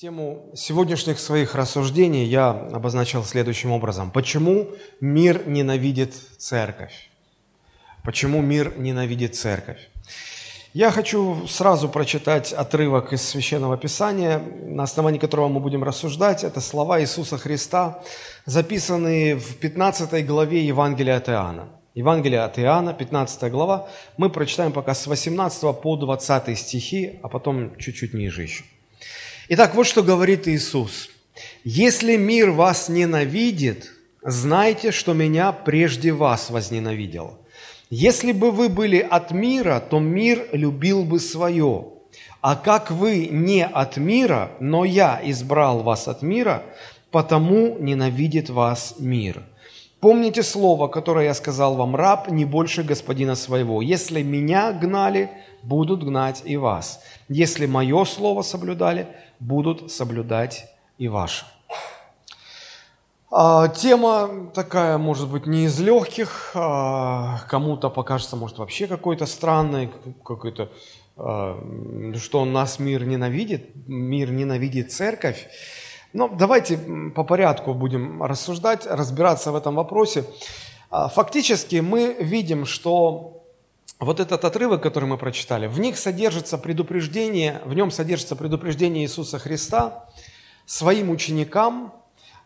Тему сегодняшних своих рассуждений я обозначил следующим образом. Почему мир ненавидит церковь? Почему мир ненавидит церковь? Я хочу сразу прочитать отрывок из Священного Писания, на основании которого мы будем рассуждать. Это слова Иисуса Христа, записанные в 15 главе Евангелия от Иоанна. Евангелие от Иоанна, 15 глава. Мы прочитаем пока с 18 по 20 стихи, а потом чуть-чуть ниже еще. Итак, вот что говорит Иисус. «Если мир вас ненавидит, знайте, что меня прежде вас возненавидел. Если бы вы были от мира, то мир любил бы свое. А как вы не от мира, но я избрал вас от мира, потому ненавидит вас мир. Помните слово, которое я сказал вам, раб не больше господина своего. Если меня гнали, будут гнать и вас. Если мое слово соблюдали, будут соблюдать и ваши. А, тема такая, может быть, не из легких, а, кому-то покажется, может, вообще какой-то странной, какой-то, а, что нас мир ненавидит, мир ненавидит церковь. Но давайте по порядку будем рассуждать, разбираться в этом вопросе. Фактически мы видим, что вот этот отрывок, который мы прочитали, в них содержится предупреждение, в нем содержится предупреждение Иисуса Христа своим ученикам.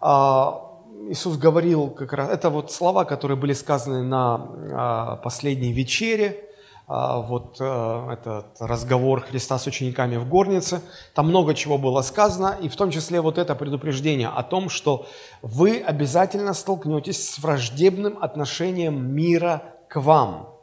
А, Иисус говорил как раз, это вот слова, которые были сказаны на а, последней вечере, а, вот этот разговор Христа с учениками в горнице, там много чего было сказано, и в том числе вот это предупреждение о том, что вы обязательно столкнетесь с враждебным отношением мира к вам –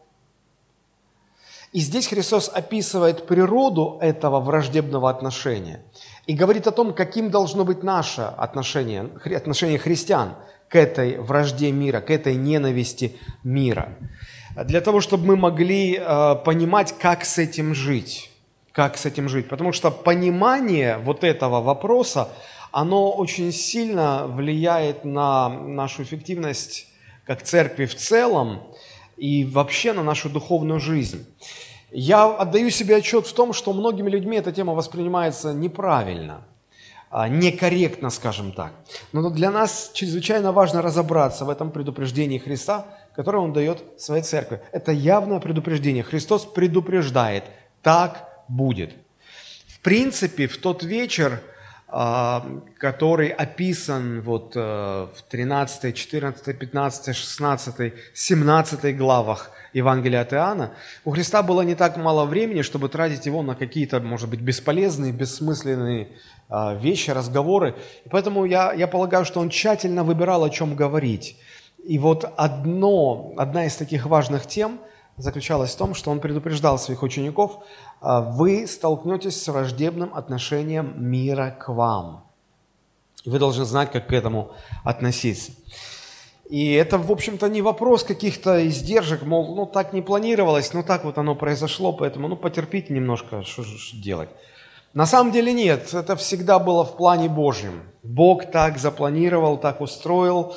и здесь Христос описывает природу этого враждебного отношения и говорит о том, каким должно быть наше отношение, отношение христиан к этой вражде мира, к этой ненависти мира. Для того, чтобы мы могли э, понимать, как с этим жить. Как с этим жить. Потому что понимание вот этого вопроса, оно очень сильно влияет на нашу эффективность как церкви в целом, и вообще на нашу духовную жизнь. Я отдаю себе отчет в том, что многими людьми эта тема воспринимается неправильно, а, некорректно, скажем так. Но для нас чрезвычайно важно разобраться в этом предупреждении Христа, которое Он дает своей церкви. Это явное предупреждение. Христос предупреждает, так будет. В принципе, в тот вечер который описан вот э, в 13, 14, 15, 16, 17 главах Евангелия от Иоанна, у Христа было не так мало времени, чтобы тратить его на какие-то, может быть, бесполезные, бессмысленные а, вещи, разговоры. И поэтому я, я полагаю, что он тщательно выбирал, о чем говорить. И вот одно, одна из таких важных тем заключалась в том, что он предупреждал своих учеников а, вы столкнетесь с враждебным отношением мира к вам. Вы должны знать, как к этому относиться. И это, в общем-то, не вопрос каких-то издержек, мол, ну так не планировалось, ну так вот оно произошло, поэтому ну потерпите немножко, что же делать. На самом деле нет, это всегда было в плане Божьем. Бог так запланировал, так устроил,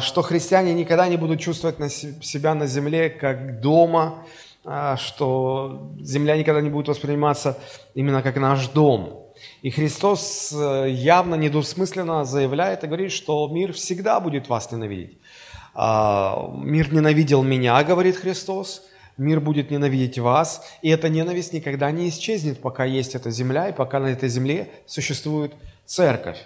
что христиане никогда не будут чувствовать себя на земле как дома, а, что земля никогда не будет восприниматься именно как наш дом. И Христос э, явно недвусмысленно заявляет и говорит, что мир всегда будет вас ненавидеть. А, мир ненавидел меня, говорит Христос, мир будет ненавидеть вас, и эта ненависть никогда не исчезнет, пока есть эта земля, и пока на этой земле существует церковь.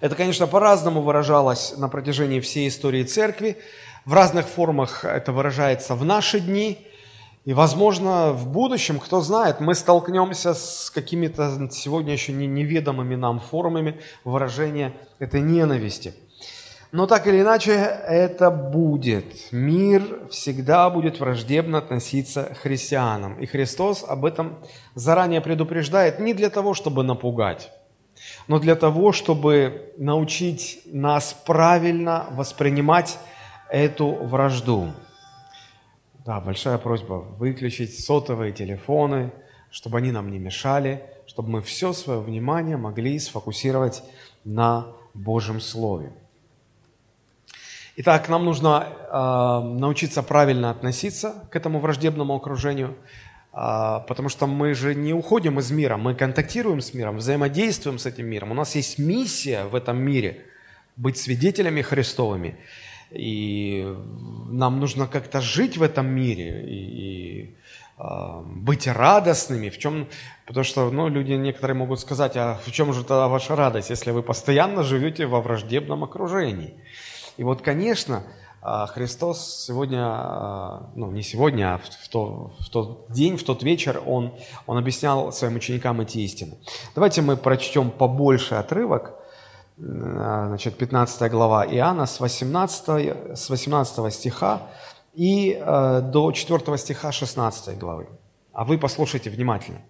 Это, конечно, по-разному выражалось на протяжении всей истории церкви. В разных формах это выражается в наши дни. И, возможно, в будущем, кто знает, мы столкнемся с какими-то сегодня еще неведомыми нам формами выражения этой ненависти. Но так или иначе, это будет. Мир всегда будет враждебно относиться к христианам. И Христос об этом заранее предупреждает не для того, чтобы напугать, но для того, чтобы научить нас правильно воспринимать эту вражду. Да, большая просьба выключить сотовые телефоны, чтобы они нам не мешали, чтобы мы все свое внимание могли сфокусировать на Божьем Слове. Итак, нам нужно э, научиться правильно относиться к этому враждебному окружению. А, потому что мы же не уходим из мира, мы контактируем с миром, взаимодействуем с этим миром. У нас есть миссия в этом мире – быть свидетелями Христовыми. И нам нужно как-то жить в этом мире и, и э, быть радостными. В чем, потому что ну, люди некоторые могут сказать, а в чем же тогда ваша радость, если вы постоянно живете во враждебном окружении? И вот, конечно, Христос сегодня, а, ну не сегодня, а в, то, в тот день, в тот вечер Он, он объяснял своим ученикам эти истины. Давайте мы прочтем побольше отрывок, а, значит, 15 глава Иоанна с 18, с 18 стиха и до 4 стиха 16 главы. А вы послушайте внимательно.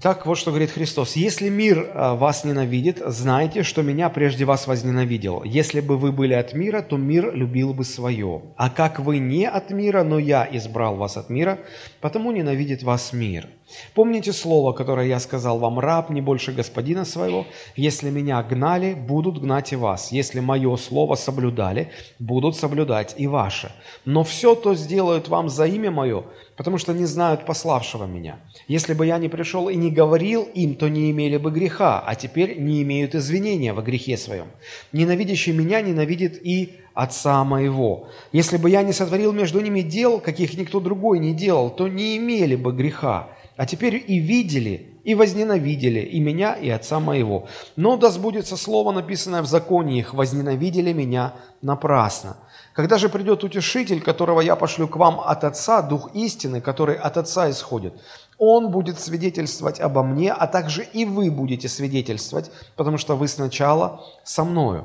Итак, вот что говорит Христос. «Если мир э, вас ненавидит, знайте, что меня прежде вас возненавидел. Если бы вы были от мира, то мир любил бы свое. А как вы не от мира, но я избрал вас от мира, потому ненавидит вас мир». Помните слово, которое я сказал вам, раб не больше господина своего. Если меня гнали, будут гнать и вас. Если мое слово соблюдали, будут соблюдать и ваше. Но все то сделают вам за имя мое, потому что не знают пославшего меня. Если бы я не пришел и не говорил им, то не имели бы греха, а теперь не имеют извинения во грехе своем. Ненавидящий меня ненавидит и Отца моего. Если бы я не сотворил между ними дел, каких никто другой не делал, то не имели бы греха а теперь и видели, и возненавидели и меня, и отца моего. Но да сбудется слово, написанное в законе их, возненавидели меня напрасно. Когда же придет утешитель, которого я пошлю к вам от Отца, Дух истины, который от Отца исходит, он будет свидетельствовать обо мне, а также и вы будете свидетельствовать, потому что вы сначала со мною.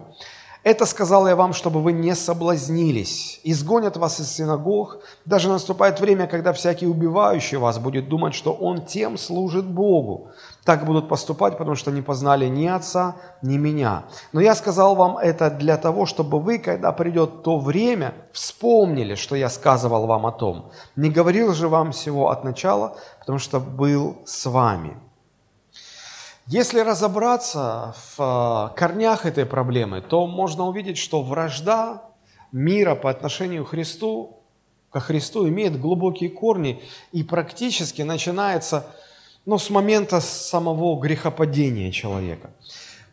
Это сказал я вам, чтобы вы не соблазнились. Изгонят вас из синагог. Даже наступает время, когда всякий убивающий вас будет думать, что он тем служит Богу. Так будут поступать, потому что не познали ни Отца, ни Меня. Но я сказал вам это для того, чтобы вы, когда придет то время, вспомнили, что я сказывал вам о том. Не говорил же вам всего от начала, потому что был с вами. Если разобраться в э, корнях этой проблемы, то можно увидеть, что вражда мира по отношению к Христу, ко Христу имеет глубокие корни и практически начинается ну, с момента самого грехопадения человека.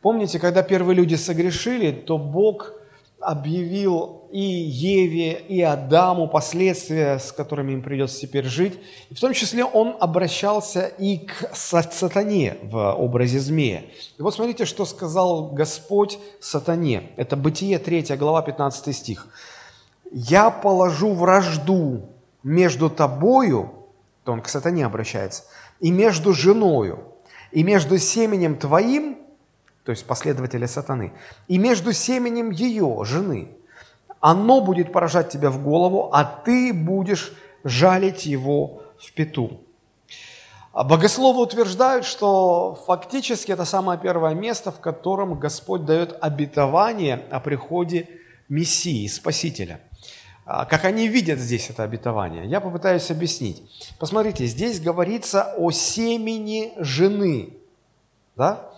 Помните, когда первые люди согрешили, то Бог объявил и Еве, и Адаму последствия, с которыми им придется теперь жить. И в том числе он обращался и к сатане в образе змея. И вот смотрите, что сказал Господь сатане. Это Бытие 3 глава 15 стих. «Я положу вражду между тобою, то он к сатане обращается, и между женою, и между семенем твоим то есть последователя сатаны, и между семенем ее, жены. Оно будет поражать тебя в голову, а ты будешь жалить его в пету. А богословы утверждают, что фактически это самое первое место, в котором Господь дает обетование о приходе Мессии, Спасителя. А как они видят здесь это обетование? Я попытаюсь объяснить. Посмотрите, здесь говорится о семени жены. Да?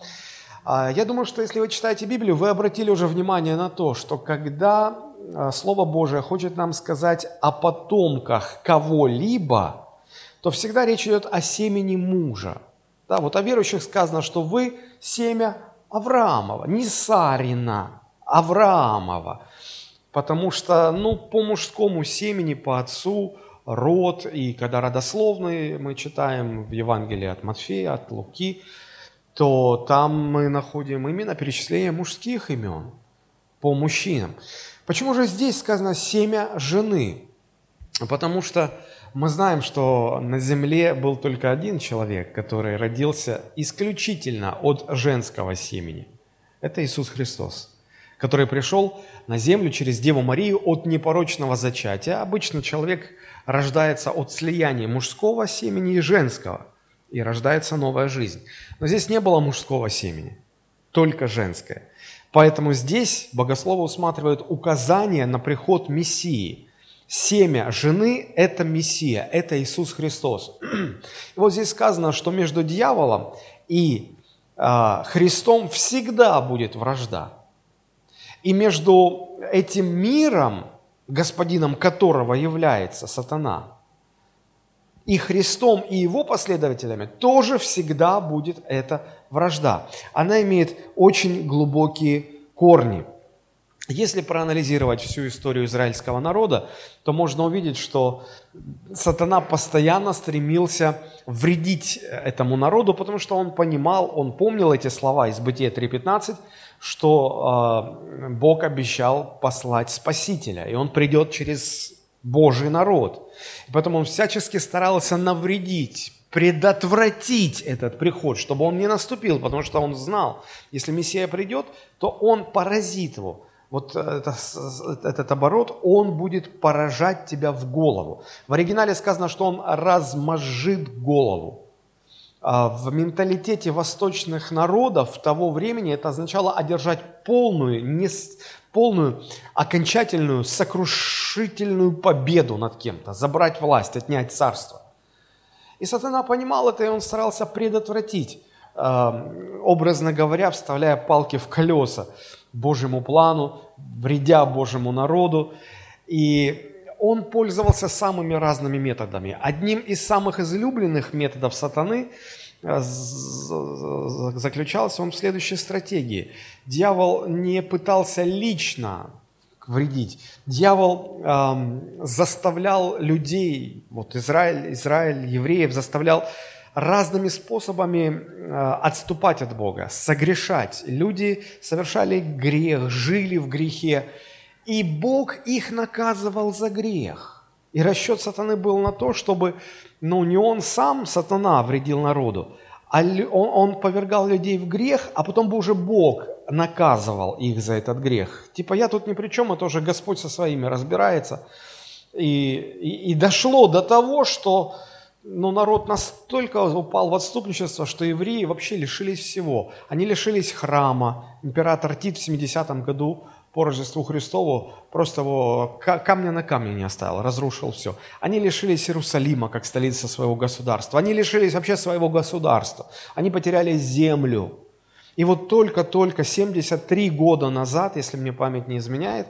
А, я думаю, что если вы читаете Библию, вы обратили уже внимание на то, что когда а, Слово Божие хочет нам сказать о потомках кого-либо, то всегда речь идет о семени мужа. Да, вот о верующих сказано, что вы семя Авраамова, не Сарина, Авраамова. Потому что, ну, по мужскому семени, по отцу, род, и когда родословные мы читаем в Евангелии от Матфея, от Луки, то там мы находим именно перечисление мужских имен по мужчинам. Почему же здесь сказано «семя жены»? Потому что мы знаем, что на земле был только один человек, который родился исключительно от женского семени. Это Иисус Христос, который пришел на землю через Деву Марию от непорочного зачатия. Обычно человек рождается от слияния мужского семени и женского – и рождается новая жизнь. Но здесь не было мужского семени, только женское. Поэтому здесь богословы усматривают указание на приход Мессии. Семя жены – это Мессия, это Иисус Христос. И вот здесь сказано, что между дьяволом и э, Христом всегда будет вражда. И между этим миром, господином которого является сатана, и Христом, и его последователями тоже всегда будет эта вражда. Она имеет очень глубокие корни. Если проанализировать всю историю израильского народа, то можно увидеть, что сатана постоянно стремился вредить этому народу, потому что он понимал, он помнил эти слова из Бытия 3.15, что э, Бог обещал послать Спасителя, и он придет через Божий народ. И поэтому он всячески старался навредить, предотвратить этот приход, чтобы он не наступил, потому что он знал, если Мессия придет, то он поразит его. Вот это, этот оборот, он будет поражать тебя в голову. В оригинале сказано, что он размажит голову. А в менталитете восточных народов того времени это означало одержать полную, не, полную, окончательную, сокрушительную победу над кем-то, забрать власть, отнять царство. И сатана понимал это, и он старался предотвратить, э, образно говоря, вставляя палки в колеса Божьему плану, вредя Божьему народу. И он пользовался самыми разными методами. Одним из самых излюбленных методов сатаны э, заключался он в следующей стратегии. Дьявол не пытался лично вредить. Дьявол эм, заставлял людей, вот Израиль, Израиль, евреев заставлял разными способами э, отступать от Бога, согрешать. Люди совершали грех, жили в грехе, и Бог их наказывал за грех. И расчет сатаны был на то, чтобы, ну, не он сам, сатана, вредил народу, а он, он повергал людей в грех, а потом бы уже Бог наказывал их за этот грех. Типа я тут ни при чем, это уже Господь со своими разбирается. И, и, и дошло до того, что ну, народ настолько упал в отступничество, что евреи вообще лишились всего. Они лишились храма. Император Тит в 70-м году по Рождеству Христову просто его камня на камне не оставил, разрушил все. Они лишились Иерусалима как столицы своего государства. Они лишились вообще своего государства. Они потеряли землю. И вот только-только 73 года назад, если мне память не изменяет,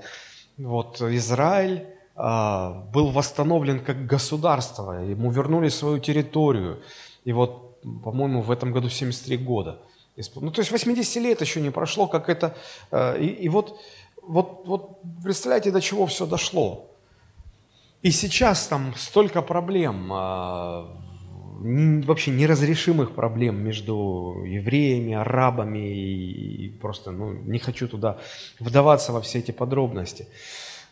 вот Израиль а, был восстановлен как государство, ему вернули свою территорию. И вот, по-моему, в этом году 73 года. Ну, то есть 80 лет еще не прошло, как это... А, и, и вот вот, вот представляете, до чего все дошло. И сейчас там столько проблем, а, вообще неразрешимых проблем между евреями, арабами, и просто ну, не хочу туда вдаваться во все эти подробности.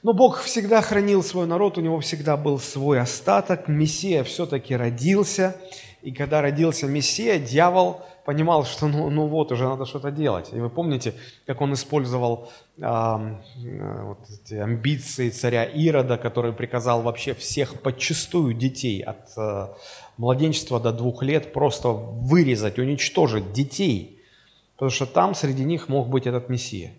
Но Бог всегда хранил свой народ, у него всегда был свой остаток, Мессия все-таки родился, и когда родился Мессия, дьявол понимал, что ну, ну вот, уже надо что-то делать. И вы помните, как он использовал э, вот эти амбиции царя Ирода, который приказал вообще всех подчистую детей от э, младенчества до двух лет просто вырезать, уничтожить детей, потому что там среди них мог быть этот Мессия.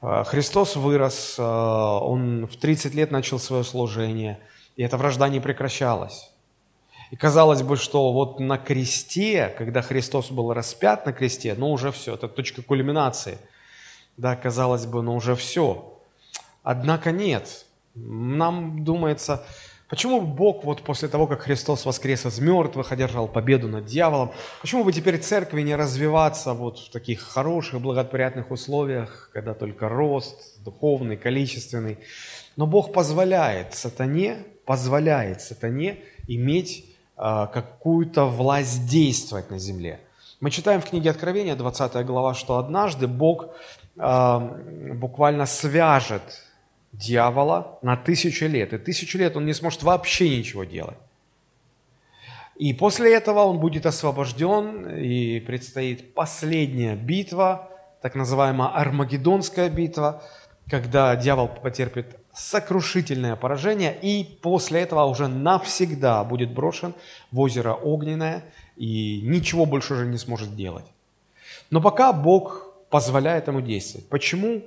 А, Христос вырос, он в 30 лет начал свое служение, и эта вражда не прекращалась. И казалось бы, что вот на кресте, когда Христос был распят на кресте, ну уже все, это точка кульминации. Да, казалось бы, ну уже все. Однако нет. Нам думается, почему Бог вот после того, как Христос воскрес из мертвых, одержал победу над дьяволом, почему бы теперь церкви не развиваться вот в таких хороших, благоприятных условиях, когда только рост духовный, количественный. Но Бог позволяет сатане, позволяет сатане иметь а, какую-то власть действовать на земле. Мы читаем в книге Откровения, 20 глава, что однажды Бог а, буквально свяжет дьявола на тысячу лет. И тысячу лет он не сможет вообще ничего делать. И после этого он будет освобожден, и предстоит последняя битва, так называемая Армагеддонская битва, когда дьявол потерпит сокрушительное поражение, и после этого уже навсегда будет брошен в озеро Огненное, и ничего больше уже не сможет делать. Но пока Бог позволяет ему действовать. Почему?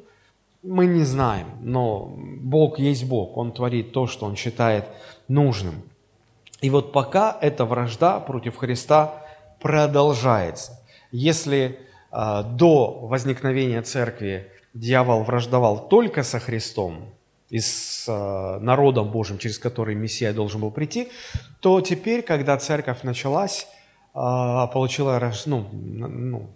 Мы не знаем, но Бог есть Бог, Он творит то, что Он считает нужным. И вот пока эта вражда против Христа продолжается. Если э, до возникновения церкви дьявол враждовал только со Христом, и с э, народом Божьим, через который Мессия должен был прийти, то теперь, когда церковь началась, э, получила, ну, ну,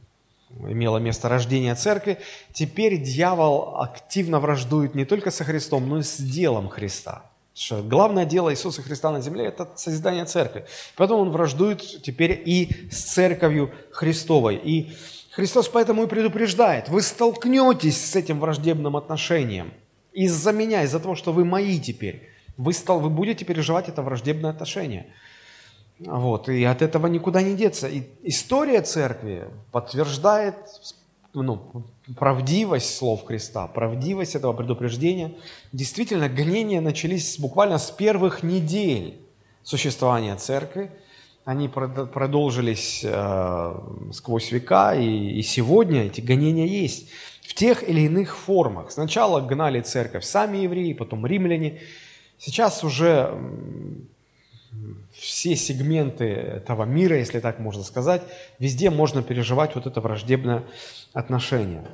имело место рождение церкви, теперь дьявол активно враждует не только со Христом, но и с делом Христа. Что главное дело Иисуса Христа на земле – это созидание церкви. Поэтому он враждует теперь и с церковью Христовой. И Христос поэтому и предупреждает, вы столкнетесь с этим враждебным отношением – из-за меня, из-за того, что вы мои теперь, вы, стал, вы будете переживать это враждебное отношение. Вот, и от этого никуда не деться. И история церкви подтверждает ну, правдивость слов Христа, правдивость этого предупреждения. Действительно, гонения начались буквально с первых недель существования церкви. Они продолжились э, сквозь века, и, и сегодня эти гонения есть в тех или иных формах. Сначала гнали церковь сами евреи, потом римляне. Сейчас уже все сегменты этого мира, если так можно сказать, везде можно переживать вот это враждебное отношение.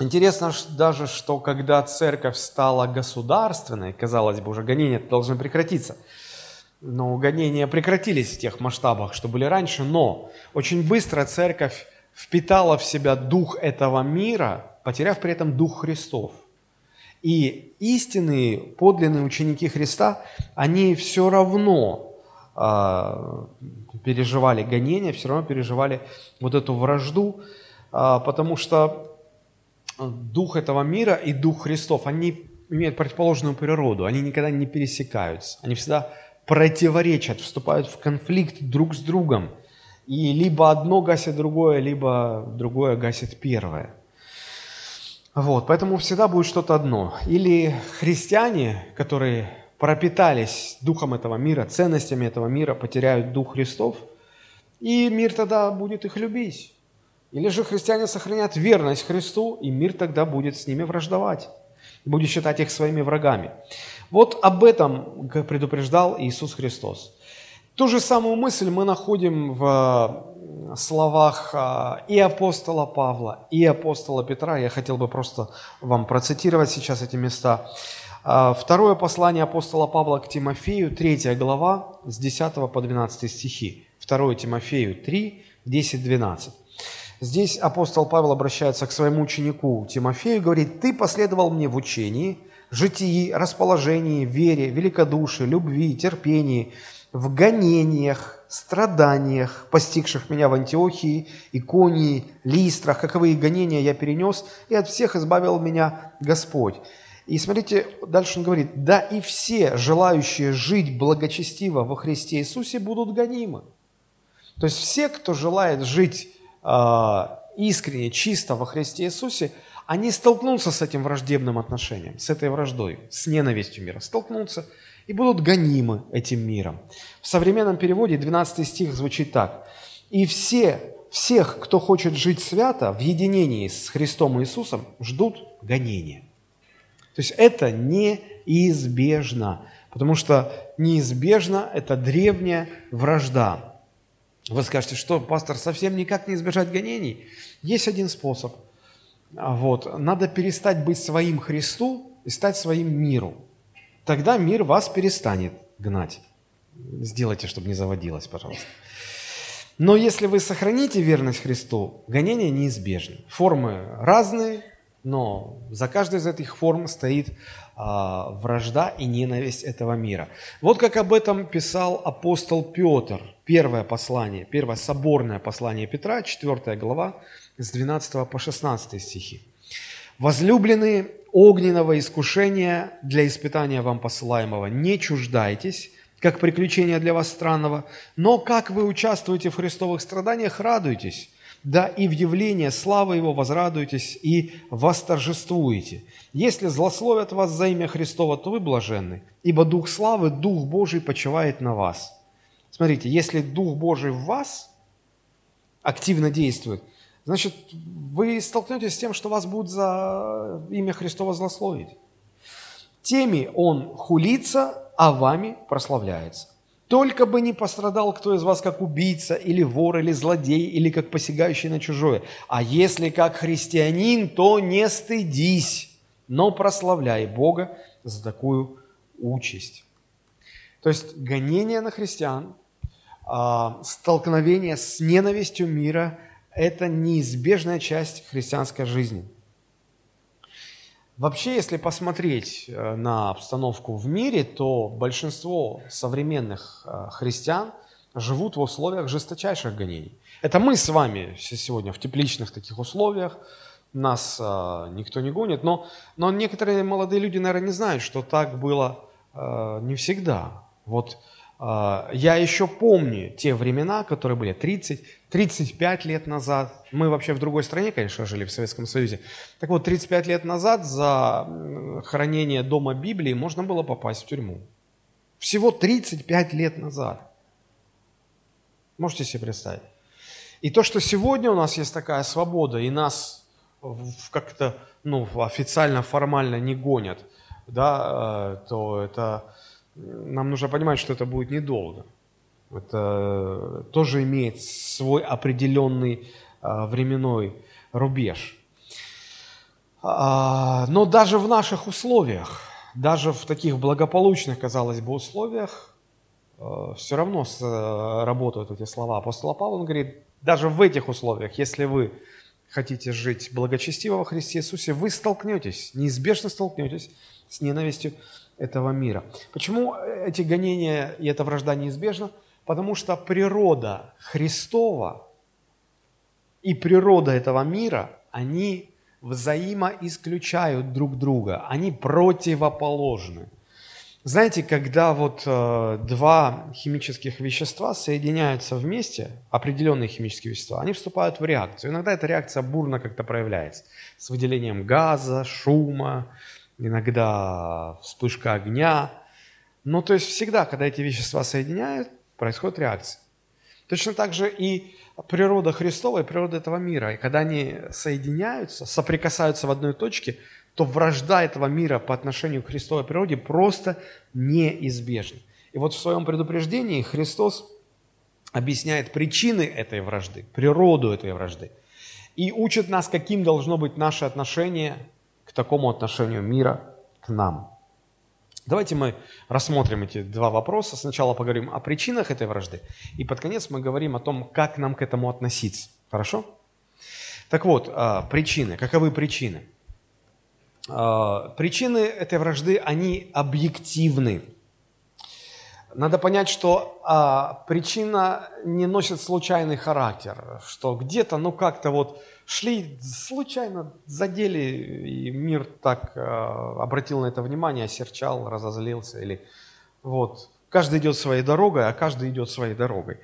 Интересно даже, что когда церковь стала государственной, казалось бы, уже гонения должны прекратиться. Но гонения прекратились в тех масштабах, что были раньше, но очень быстро церковь впитала в себя дух этого мира, потеряв при этом Дух Христов. И истинные, подлинные ученики Христа, они все равно э, переживали гонения, все равно переживали вот эту вражду, э, потому что Дух этого мира и Дух Христов, они имеют противоположную природу, они никогда не пересекаются, они всегда противоречат, вступают в конфликт друг с другом. И либо одно гасит другое, либо другое гасит первое. Вот, поэтому всегда будет что-то одно. Или христиане, которые пропитались духом этого мира, ценностями этого мира, потеряют дух Христов, и мир тогда будет их любить. Или же христиане сохранят верность Христу, и мир тогда будет с ними враждовать, будет считать их своими врагами. Вот об этом предупреждал Иисус Христос. Ту же самую мысль мы находим в словах а, и апостола Павла, и апостола Петра. Я хотел бы просто вам процитировать сейчас эти места. А, второе послание апостола Павла к Тимофею, третья глава, с 10 по 12 стихи. 2 Тимофею 3, 10, 12. Здесь апостол Павел обращается к своему ученику Тимофею говорит, «Ты последовал мне в учении, житии, расположении, вере, великодушии, любви, терпении, в гонениях, страданиях, постигших меня в Антиохии, Иконии, Листрах, каковые гонения я перенес, и от всех избавил меня Господь. И смотрите, дальше он говорит, да и все желающие жить благочестиво во Христе Иисусе будут гонимы. То есть все, кто желает жить э, искренне, чисто во Христе Иисусе, они столкнутся с этим враждебным отношением, с этой враждой, с ненавистью мира, столкнутся – и будут гонимы этим миром. В современном переводе 12 стих звучит так. «И все, всех, кто хочет жить свято, в единении с Христом Иисусом, ждут гонения». То есть это неизбежно, потому что неизбежно это древняя вражда. Вы скажете, что, пастор, совсем никак не избежать гонений? Есть один способ. Вот. Надо перестать быть своим Христу и стать своим миру тогда мир вас перестанет гнать. Сделайте, чтобы не заводилось, пожалуйста. Но если вы сохраните верность Христу, гонения неизбежны. Формы разные, но за каждой из этих форм стоит а, вражда и ненависть этого мира. Вот как об этом писал апостол Петр. Первое послание, первое соборное послание Петра, 4 глава, с 12 по 16 стихи. «Возлюбленные, огненного искушения для испытания вам посылаемого не чуждайтесь, как приключения для вас странного, но как вы участвуете в христовых страданиях, радуйтесь, да и в явление славы Его возрадуйтесь и восторжествуете. Если злословят вас за имя Христова, то вы блаженны, ибо Дух славы, Дух Божий почивает на вас. Смотрите, если Дух Божий в вас активно действует – значит, вы столкнетесь с тем, что вас будут за имя Христова злословить. Теми он хулится, а вами прославляется. Только бы не пострадал кто из вас как убийца, или вор, или злодей, или как посягающий на чужое. А если как христианин, то не стыдись, но прославляй Бога за такую участь. То есть гонение на христиан, а, столкновение с ненавистью мира – это неизбежная часть христианской жизни. Вообще, если посмотреть э, на обстановку в мире, то большинство современных э, христиан живут в условиях жесточайших гонений. Это мы с вами сегодня в тепличных таких условиях, нас а, никто не гонит, но, но некоторые молодые люди, наверное, не знают, что так было не всегда. Вот я еще помню те времена, которые были 30, 35 лет назад. Мы вообще в другой стране, конечно, жили, в Советском Союзе. Так вот, 35 лет назад за хранение дома Библии можно было попасть в тюрьму. Всего 35 лет назад. Можете себе представить? И то, что сегодня у нас есть такая свобода, и нас как-то ну, официально, формально не гонят, да, э, то это нам нужно понимать, что это будет недолго. Это тоже имеет свой определенный э, временной рубеж. А, но даже в наших условиях, даже в таких благополучных, казалось бы, условиях, э, все равно работают эти слова апостола Павла. Говорит, даже в этих условиях, если вы хотите жить благочестиво во Христе Иисусе, вы столкнетесь, неизбежно столкнетесь с ненавистью этого мира. Почему эти гонения и эта вражда неизбежна? Потому что природа Христова и природа этого мира, они взаимоисключают друг друга, они противоположны. Знаете, когда вот э, два химических вещества соединяются вместе, определенные химические вещества, они вступают в реакцию. Иногда эта реакция бурно как-то проявляется, с выделением газа, шума, иногда вспышка огня. Но то есть всегда, когда эти вещества соединяют, происходит реакция. Точно так же и природа Христова и природа этого мира. И когда они соединяются, соприкасаются в одной точке – то вражда этого мира по отношению к Христовой природе просто неизбежна. И вот в своем предупреждении Христос объясняет причины этой вражды, природу этой вражды. И учит нас, каким должно быть наше отношение такому отношению мира к нам. Давайте мы рассмотрим эти два вопроса. Сначала поговорим о причинах этой вражды, и под конец мы говорим о том, как нам к этому относиться. Хорошо? Так вот, а, причины. Каковы причины? А, причины этой вражды, они объективны. Надо понять, что а, причина не носит случайный характер, что где-то, ну как-то вот шли, случайно задели, и мир так а, обратил на это внимание, осерчал, разозлился, или вот. Каждый идет своей дорогой, а каждый идет своей дорогой.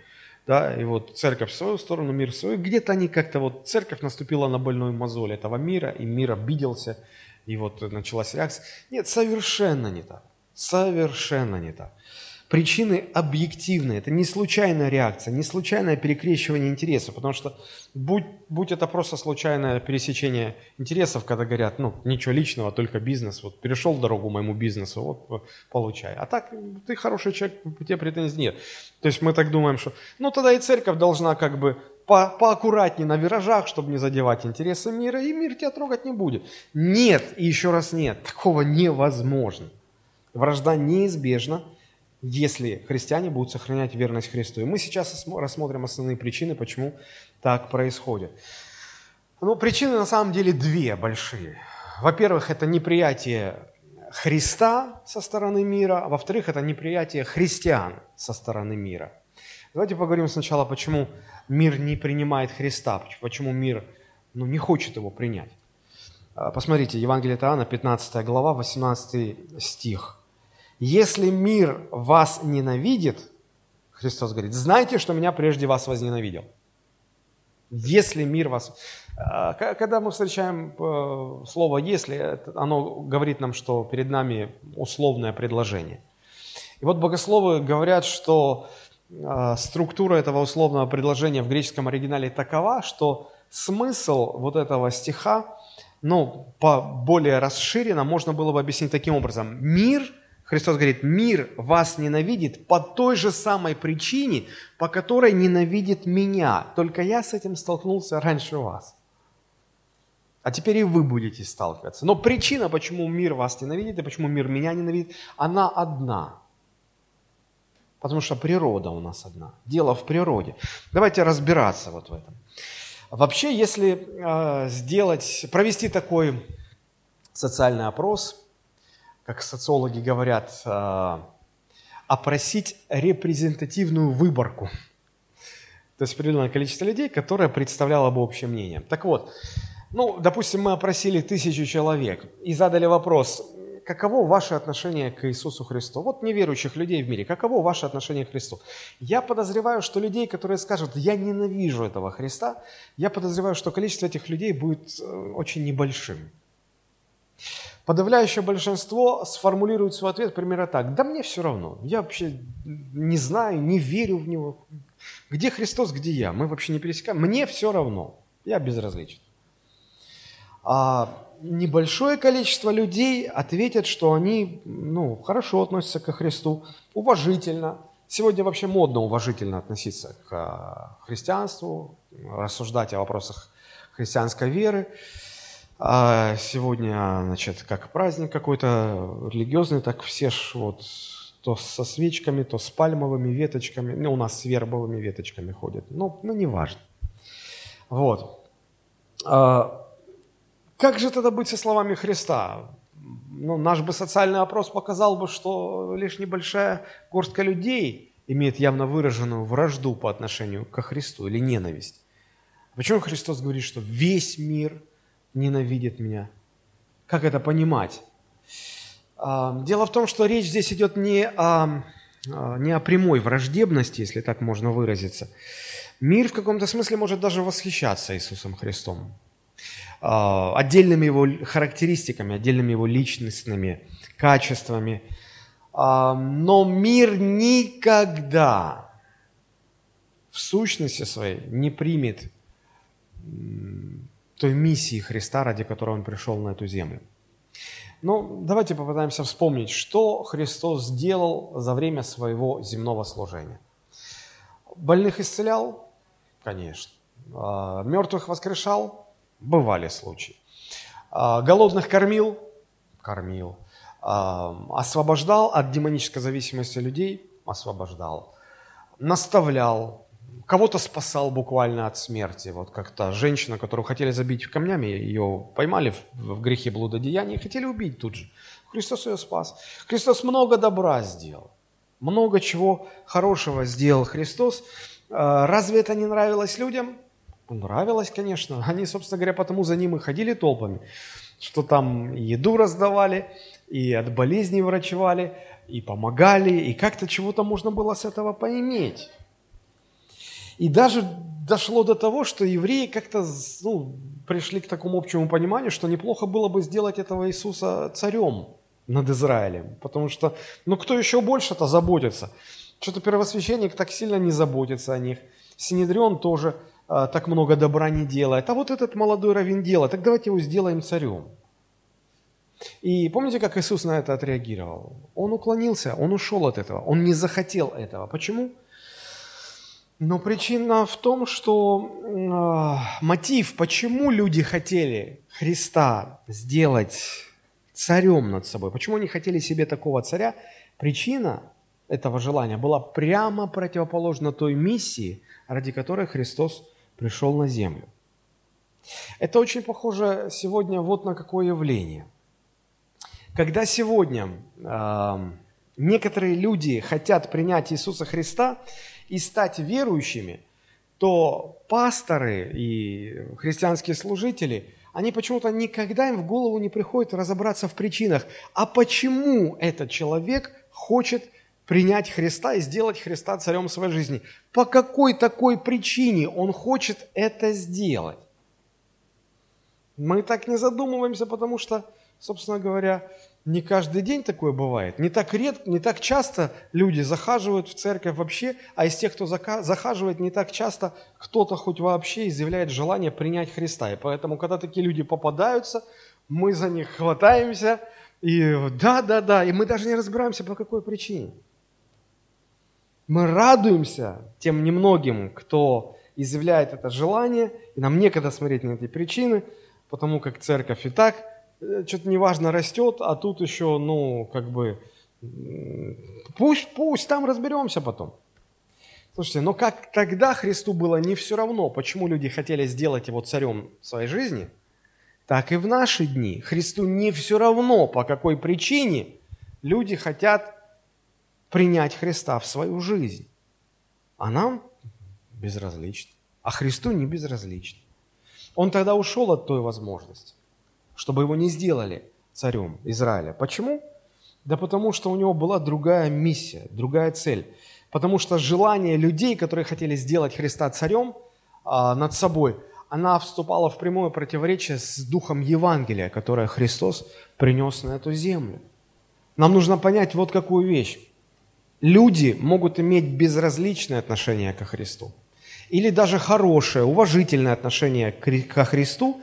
Да, и вот церковь в свою сторону, мир в свою. Где-то они как-то вот, церковь наступила на больную мозоль этого мира, и мир обиделся, и вот началась реакция. Нет, совершенно не так. Совершенно не так. Причины объективные. Это не случайная реакция, не случайное перекрещивание интересов. Потому что будь, будь это просто случайное пересечение интересов, когда говорят, ну, ничего личного, только бизнес. Вот перешел дорогу моему бизнесу, вот получай. А так, ты хороший человек, у тебя претензий нет. То есть мы так думаем, что, ну, тогда и церковь должна как бы по, поаккуратнее на виражах, чтобы не задевать интересы мира, и мир тебя трогать не будет. Нет, и еще раз нет, такого невозможно. Вражда неизбежна, если христиане будут сохранять верность Христу. И мы сейчас рассмотрим основные причины, почему так происходит. Ну, причины на самом деле две большие. Во-первых, это неприятие Христа со стороны мира, а во-вторых, это неприятие христиан со стороны мира. Давайте поговорим сначала, почему мир не принимает Христа, почему мир ну, не хочет его принять. А, посмотрите, Евангелие от Иоанна, 15 глава, 18 стих. «Если мир вас ненавидит, Христос говорит, знайте, что меня прежде вас возненавидел». Если мир вас... А, когда мы встречаем э, слово «если», оно говорит нам, что перед нами условное предложение. И вот богословы говорят, что а, структура этого условного предложения в греческом оригинале такова, что смысл вот этого стиха, ну, по более расширенно можно было бы объяснить таким образом. Мир, Христос говорит, мир вас ненавидит по той же самой причине, по которой ненавидит меня. Только я с этим столкнулся раньше вас. А теперь и вы будете сталкиваться. Но причина, почему мир вас ненавидит и почему мир меня ненавидит, она одна. Потому что природа у нас одна. Дело в природе. Давайте разбираться вот в этом. Вообще, если э, сделать, провести такой социальный опрос, как социологи говорят, э, опросить репрезентативную выборку, то есть определенное количество людей, которое представляло бы общее мнение. Так вот, ну, допустим, мы опросили тысячу человек и задали вопрос, каково ваше отношение к Иисусу Христу? Вот неверующих людей в мире, каково ваше отношение к Христу? Я подозреваю, что людей, которые скажут, я ненавижу этого Христа, я подозреваю, что количество этих людей будет э, очень небольшим. Подавляющее большинство сформулирует свой ответ примерно так. Да мне все равно. Я вообще не знаю, не верю в него. Где Христос, где я? Мы вообще не пересекаем. Мне все равно. Я безразличен а небольшое количество людей ответят, что они ну, хорошо относятся к Христу, уважительно. Сегодня вообще модно уважительно относиться к а, христианству, рассуждать о вопросах христианской веры. А сегодня, значит, как праздник какой-то религиозный, так все ж вот то со свечками, то с пальмовыми веточками. Ну, у нас с вербовыми веточками ходят. Ну, ну неважно. Вот. А, как же тогда быть со словами Христа? Ну, наш бы социальный опрос показал бы, что лишь небольшая горстка людей имеет явно выраженную вражду по отношению ко Христу или ненависть. Почему Христос говорит, что весь мир ненавидит меня? Как это понимать? Дело в том, что речь здесь идет не о, а, не о прямой враждебности, если так можно выразиться. Мир в каком-то смысле может даже восхищаться Иисусом Христом. А, отдельными его характеристиками, отдельными его личностными качествами. А, но мир никогда в сущности своей не примет той миссии Христа, ради которой Он пришел на эту землю. Ну, давайте попытаемся вспомнить, что Христос сделал за время своего земного служения. Больных исцелял? Конечно. А, Мертвых воскрешал? Бывали случаи. А, голодных кормил? Кормил. А, освобождал от демонической зависимости людей? Освобождал. Наставлял. Кого-то спасал буквально от смерти. Вот как-то женщина, которую хотели забить камнями, ее поймали в грехе блудодеяния и хотели убить тут же. Христос ее спас. Христос много добра сделал. Много чего хорошего сделал Христос. А, разве это не нравилось людям? Нравилось, конечно. Они, собственно говоря, потому за ним и ходили толпами, что там еду раздавали, и от болезней врачевали, и помогали, и как-то чего-то можно было с этого поиметь. И даже дошло до того, что евреи как-то ну, пришли к такому общему пониманию, что неплохо было бы сделать этого Иисуса царем над Израилем. Потому что, ну кто еще больше-то заботится? Что-то первосвященник так сильно не заботится о них. Синедрион тоже а, так много добра не делает, а вот этот молодой раввин делает, так давайте его сделаем царем. И помните, как Иисус на это отреагировал? Он уклонился, он ушел от этого, он не захотел этого. Почему? Но причина в том, что э, мотив, почему люди хотели Христа сделать царем над собой, почему они хотели себе такого царя, причина этого желания была прямо противоположна той миссии, ради которой Христос пришел на землю. Это очень похоже сегодня вот на какое явление. Когда сегодня э, некоторые люди хотят принять Иисуса Христа и стать верующими, то пасторы и христианские служители, они почему-то никогда им в голову не приходит разобраться в причинах, а почему этот человек хочет принять Христа и сделать Христа царем своей жизни. По какой такой причине он хочет это сделать? Мы так не задумываемся, потому что, собственно говоря, не каждый день такое бывает. Не так редко, не так часто люди захаживают в церковь вообще, а из тех, кто захаживает, не так часто кто-то хоть вообще изъявляет желание принять Христа. И поэтому, когда такие люди попадаются, мы за них хватаемся, и да, да, да, и мы даже не разбираемся, по какой причине. Мы радуемся тем немногим, кто изъявляет это желание, и нам некогда смотреть на эти причины, потому как церковь и так что-то неважно растет, а тут еще, ну, как бы, пусть, пусть, там разберемся потом. Слушайте, но как тогда Христу было не все равно, почему люди хотели сделать его царем своей жизни, так и в наши дни. Христу не все равно, по какой причине люди хотят принять Христа в свою жизнь. А нам безразлично. А Христу не безразлично. Он тогда ушел от той возможности, чтобы его не сделали царем Израиля. Почему? Да потому что у него была другая миссия, другая цель – Потому что желание людей, которые хотели сделать Христа царем а, над собой, она вступала в прямое противоречие с духом Евангелия, которое Христос принес на эту землю. Нам нужно понять вот какую вещь. Люди могут иметь безразличное отношение ко Христу или даже хорошее, уважительное отношение ко Христу,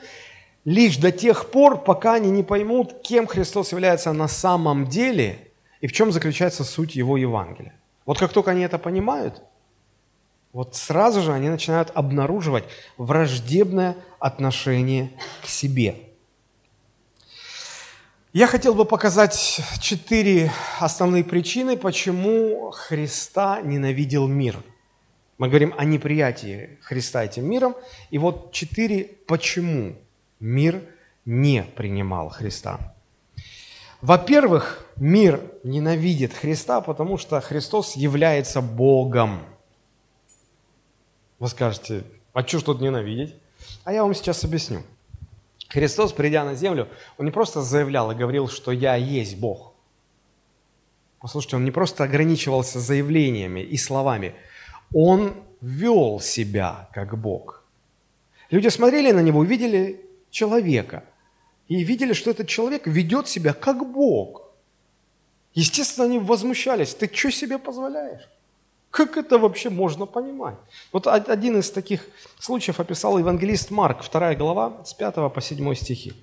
лишь до тех пор, пока они не поймут, кем Христос является на самом деле и в чем заключается суть Его Евангелия. Вот как только они это понимают, вот сразу же они начинают обнаруживать враждебное отношение к себе. Я хотел бы показать четыре основные причины, почему Христа ненавидел мир. Мы говорим о неприятии Христа этим миром. И вот четыре, почему мир не принимал Христа. Во-первых, мир ненавидит Христа, потому что Христос является Богом. Вы скажете, а что тут ненавидеть? А я вам сейчас объясню. Христос, придя на землю, Он не просто заявлял и говорил, что «я есть Бог». Послушайте, Он не просто ограничивался заявлениями и словами. Он вел себя как Бог. Люди смотрели на Него, увидели человека – и видели, что этот человек ведет себя как Бог. Естественно, они возмущались. Ты что себе позволяешь? Как это вообще можно понимать? Вот один из таких случаев описал евангелист Марк, 2 глава, с 5 по 7 стихи.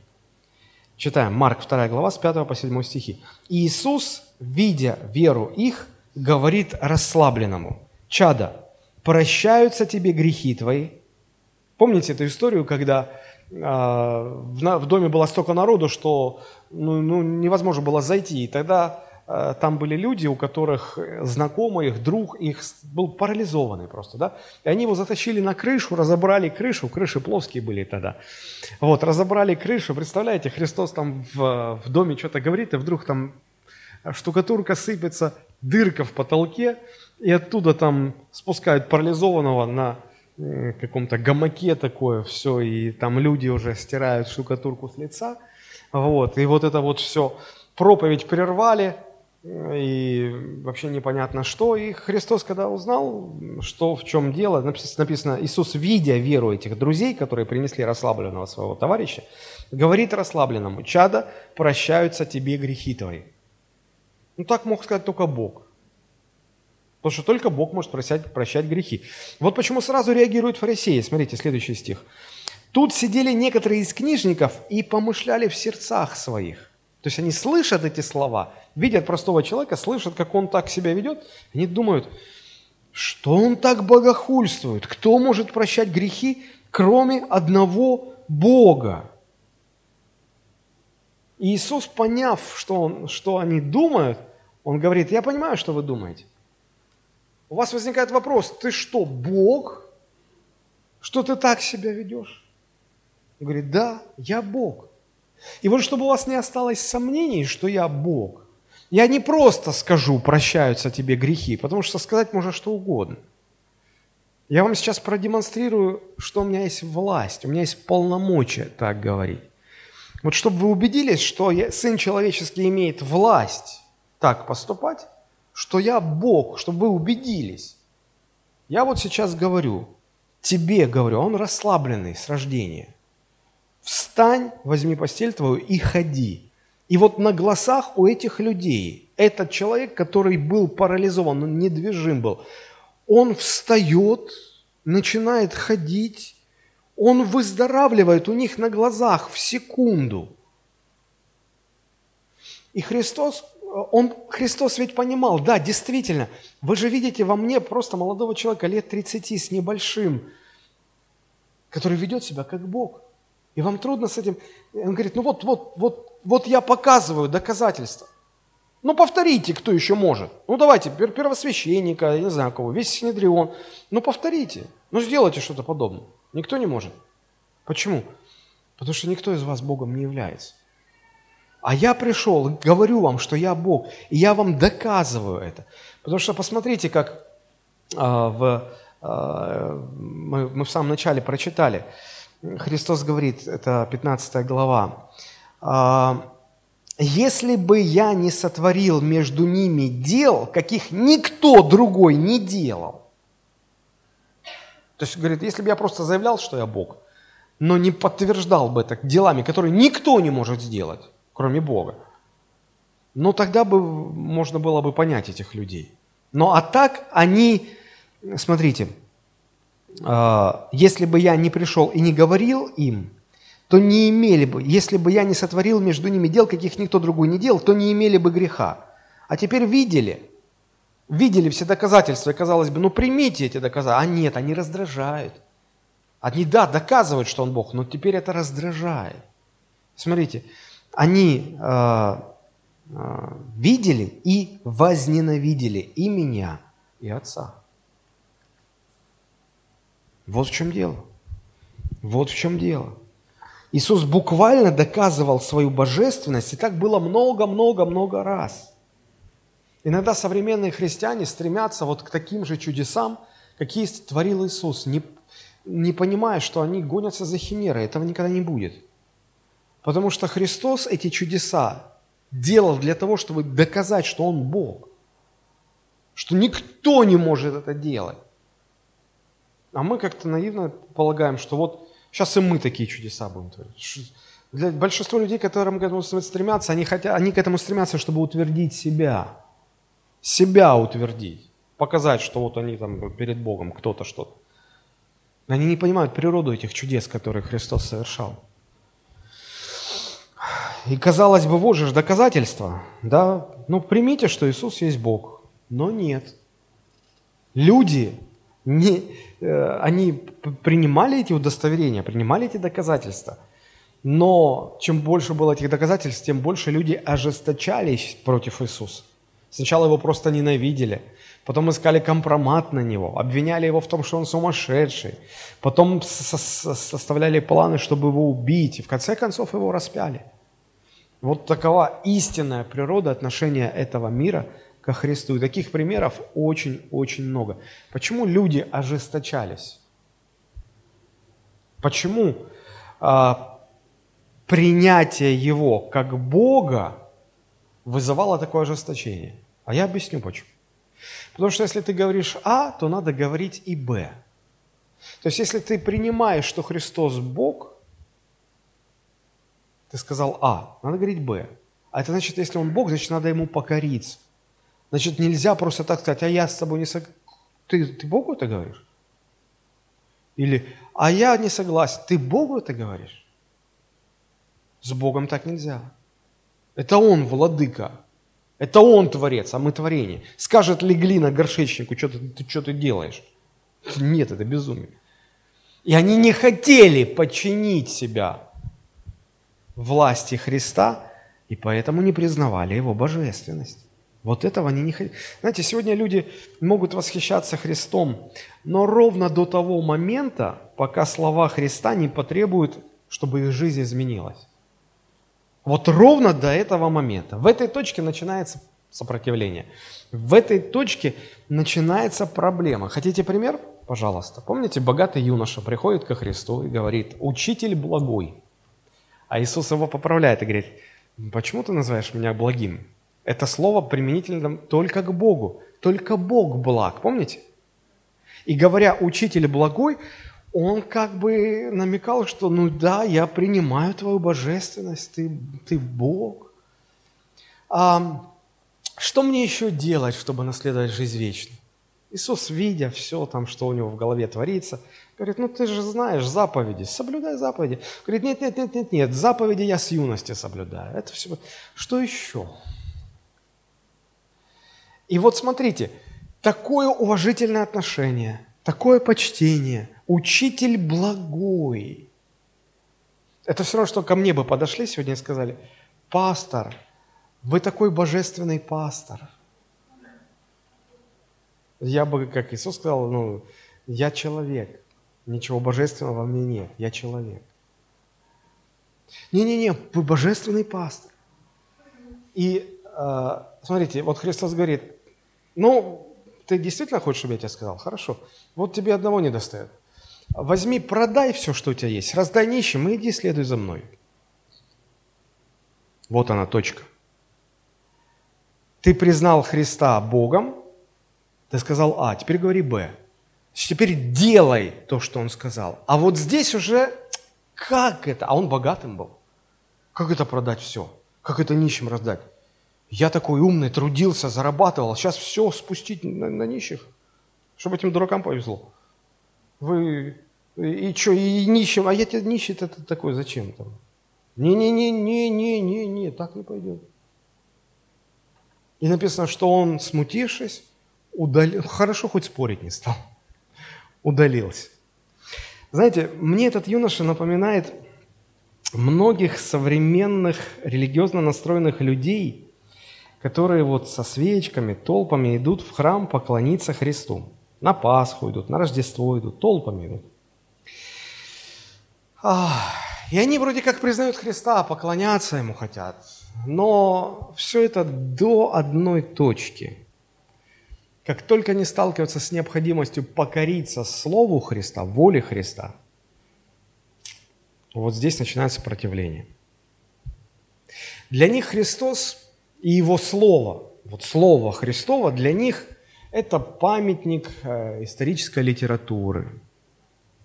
Читаем, Марк, 2 глава, с 5 по 7 стихи. «Иисус, видя веру их, говорит расслабленному, «Чада, прощаются тебе грехи твои». Помните эту историю, когда а, в доме было столько народу, что ну, ну, невозможно было зайти. И тогда а, там были люди, у которых знакомый их, друг их был парализованный просто, да, и они его затащили на крышу, разобрали крышу, крыши плоские были тогда, вот, разобрали крышу, представляете, Христос там в, в доме что-то говорит, и вдруг там штукатурка сыпется, дырка в потолке, и оттуда там спускают парализованного на Э, каком-то гамаке такое все, и там люди уже стирают штукатурку с лица. Вот, и вот это вот все, проповедь прервали, э, и вообще непонятно что. И Христос, когда узнал, что в чем дело, написано, Иисус, видя веру этих друзей, которые принесли расслабленного своего товарища, говорит расслабленному, «Чада, прощаются тебе грехи твои». Ну так мог сказать только Бог. Потому что только Бог может прощать, прощать грехи. Вот почему сразу реагируют фарисеи. Смотрите, следующий стих. Тут сидели некоторые из книжников и помышляли в сердцах своих. То есть они слышат эти слова, видят простого человека, слышат, как он так себя ведет. Они думают, что он так богохульствует? Кто может прощать грехи, кроме одного Бога? Иисус, поняв, что, он, что они думают, Он говорит, я понимаю, что вы думаете. У вас возникает вопрос, ты что, Бог? Что ты так себя ведешь? Он говорит, да, я Бог. И вот чтобы у вас не осталось сомнений, что я Бог, я не просто скажу, прощаются тебе грехи, потому что сказать можно что угодно. Я вам сейчас продемонстрирую, что у меня есть власть, у меня есть полномочия так говорить. Вот чтобы вы убедились, что Сын Человеческий имеет власть так поступать, что я Бог, чтобы вы убедились. Я вот сейчас говорю, тебе говорю, он расслабленный с рождения. Встань, возьми постель твою и ходи. И вот на глазах у этих людей этот человек, который был парализован, он недвижим был, он встает, начинает ходить, он выздоравливает у них на глазах в секунду. И Христос он, Христос ведь понимал, да, действительно, вы же видите во мне просто молодого человека лет 30 с небольшим, который ведет себя как Бог. И вам трудно с этим. Он говорит, ну вот, вот, вот, вот я показываю доказательства. Ну, повторите, кто еще может. Ну, давайте, первосвященника, я не знаю кого, весь Синедрион. Ну, повторите. Ну, сделайте что-то подобное. Никто не может. Почему? Потому что никто из вас Богом не является. А я пришел, говорю вам, что я Бог, и я вам доказываю это. Потому что посмотрите, как а, в, а, мы, в самом начале прочитали, Христос говорит, это 15 глава, а, «Если бы я не сотворил между ними дел, каких никто другой не делал». То есть, говорит, если бы я просто заявлял, что я Бог, но не подтверждал бы это делами, которые никто не может сделать, кроме Бога, но тогда бы можно было бы понять этих людей. Но а так они, смотрите, а, если бы я не пришел и не говорил им, то не имели бы, если бы я не сотворил между ними дел, каких никто другой не делал, то не имели бы греха. А теперь видели, видели все доказательства, и казалось бы, ну примите эти доказательства. А нет, они раздражают. Они, да, доказывают, что он Бог, но теперь это раздражает. Смотрите, они э, э, видели и возненавидели и меня, и Отца. Вот в чем дело. Вот в чем дело. Иисус буквально доказывал свою божественность, и так было много-много-много раз. Иногда современные христиане стремятся вот к таким же чудесам, какие творил Иисус, не, не понимая, что они гонятся за химерой. Этого никогда не будет. Потому что Христос эти чудеса делал для того, чтобы доказать, что Он Бог. Что никто не может это делать. А мы как-то наивно полагаем, что вот сейчас и мы такие чудеса будем творить. Для большинства людей, которым к этому стремятся, они, хотят, они к этому стремятся, чтобы утвердить себя. Себя утвердить. Показать, что вот они там перед Богом, кто-то что-то. Они не понимают природу этих чудес, которые Христос совершал. И казалось бы, вот же доказательство, да? Ну, примите, что Иисус есть Бог. Но нет. Люди не, э, они принимали эти удостоверения, принимали эти доказательства. Но чем больше было этих доказательств, тем больше люди ожесточались против Иисуса. Сначала его просто ненавидели, потом искали компромат на него, обвиняли его в том, что он сумасшедший, потом составляли планы, чтобы его убить, и в конце концов его распяли. Вот такова истинная природа отношения этого мира – ко Христу. И таких примеров очень-очень много. Почему люди ожесточались? Почему а, принятие Его как Бога вызывало такое ожесточение? А я объясню почему. Потому что если ты говоришь А, то надо говорить и Б. То есть если ты принимаешь, что Христос Бог, ты сказал А, надо говорить Б. А это значит, если Он Бог, значит, надо Ему покориться. Значит, нельзя просто так сказать, а я с тобой не согласен. Ты, ты Богу это говоришь? Или, а я не согласен. Ты Богу это говоришь? С Богом так нельзя. Это Он владыка. Это Он творец, а мы творение. Скажет ли глина горшечнику, что ты, ты, что ты делаешь? Нет, это безумие. И они не хотели подчинить себя власти Христа, и поэтому не признавали Его божественность. Вот этого они не хотят. Знаете, сегодня люди могут восхищаться Христом, но ровно до того момента, пока слова Христа не потребуют, чтобы их жизнь изменилась. Вот ровно до этого момента. В этой точке начинается сопротивление. В этой точке начинается проблема. Хотите пример? Пожалуйста. Помните, богатый юноша приходит ко Христу и говорит, «Учитель благой». А Иисус его поправляет и говорит, «Почему ты называешь меня благим?» Это слово применительно только к Богу. Только Бог благ, помните? И говоря «учитель благой», он как бы намекал, что ну да, я принимаю твою божественность, ты, ты Бог. А, что мне еще делать, чтобы наследовать жизнь вечную? Иисус, видя все там, что у него в голове творится, говорит, ну ты же знаешь заповеди, соблюдай заповеди. Говорит, нет, нет, нет, нет, нет, заповеди я с юности соблюдаю. Это все. Что еще? И вот смотрите, такое уважительное отношение, такое почтение, учитель благой. Это все равно, что ко мне бы подошли сегодня и сказали, пастор, вы такой божественный пастор. Я бы, как Иисус сказал, ну, я человек. Ничего божественного во мне нет. Я человек. Не-не-не, вы божественный пастор. И э, смотрите, вот Христос говорит, ну, ты действительно хочешь, чтобы я тебе сказал? Хорошо. Вот тебе одного не достает. Возьми, продай все, что у тебя есть, раздай нищим и иди следуй за мной. Вот она, точка. Ты признал Христа Богом, ты сказал А, теперь говори Б. Теперь делай то, что он сказал. А вот здесь уже, как это? А он богатым был. Как это продать все? Как это нищим раздать? Я такой умный, трудился, зарабатывал, сейчас все спустить на, на нищих, чтобы этим дуракам повезло. Вы и что, и нищим, а я тебе нищий это такой, зачем там? Не-не-не-не-не-не-не, так не пойдет. И написано, что он, смутившись, удалил, хорошо хоть спорить не стал, удалился. Знаете, мне этот юноша напоминает многих современных религиозно настроенных людей, которые вот со свечками, толпами идут в храм поклониться Христу. На Пасху идут, на Рождество идут, толпами идут. И они вроде как признают Христа, поклоняться Ему хотят. Но все это до одной точки. Как только они сталкиваются с необходимостью покориться Слову Христа, воле Христа, вот здесь начинается сопротивление. Для них Христос и Его Слово, вот Слово Христово, для них это памятник э, исторической литературы,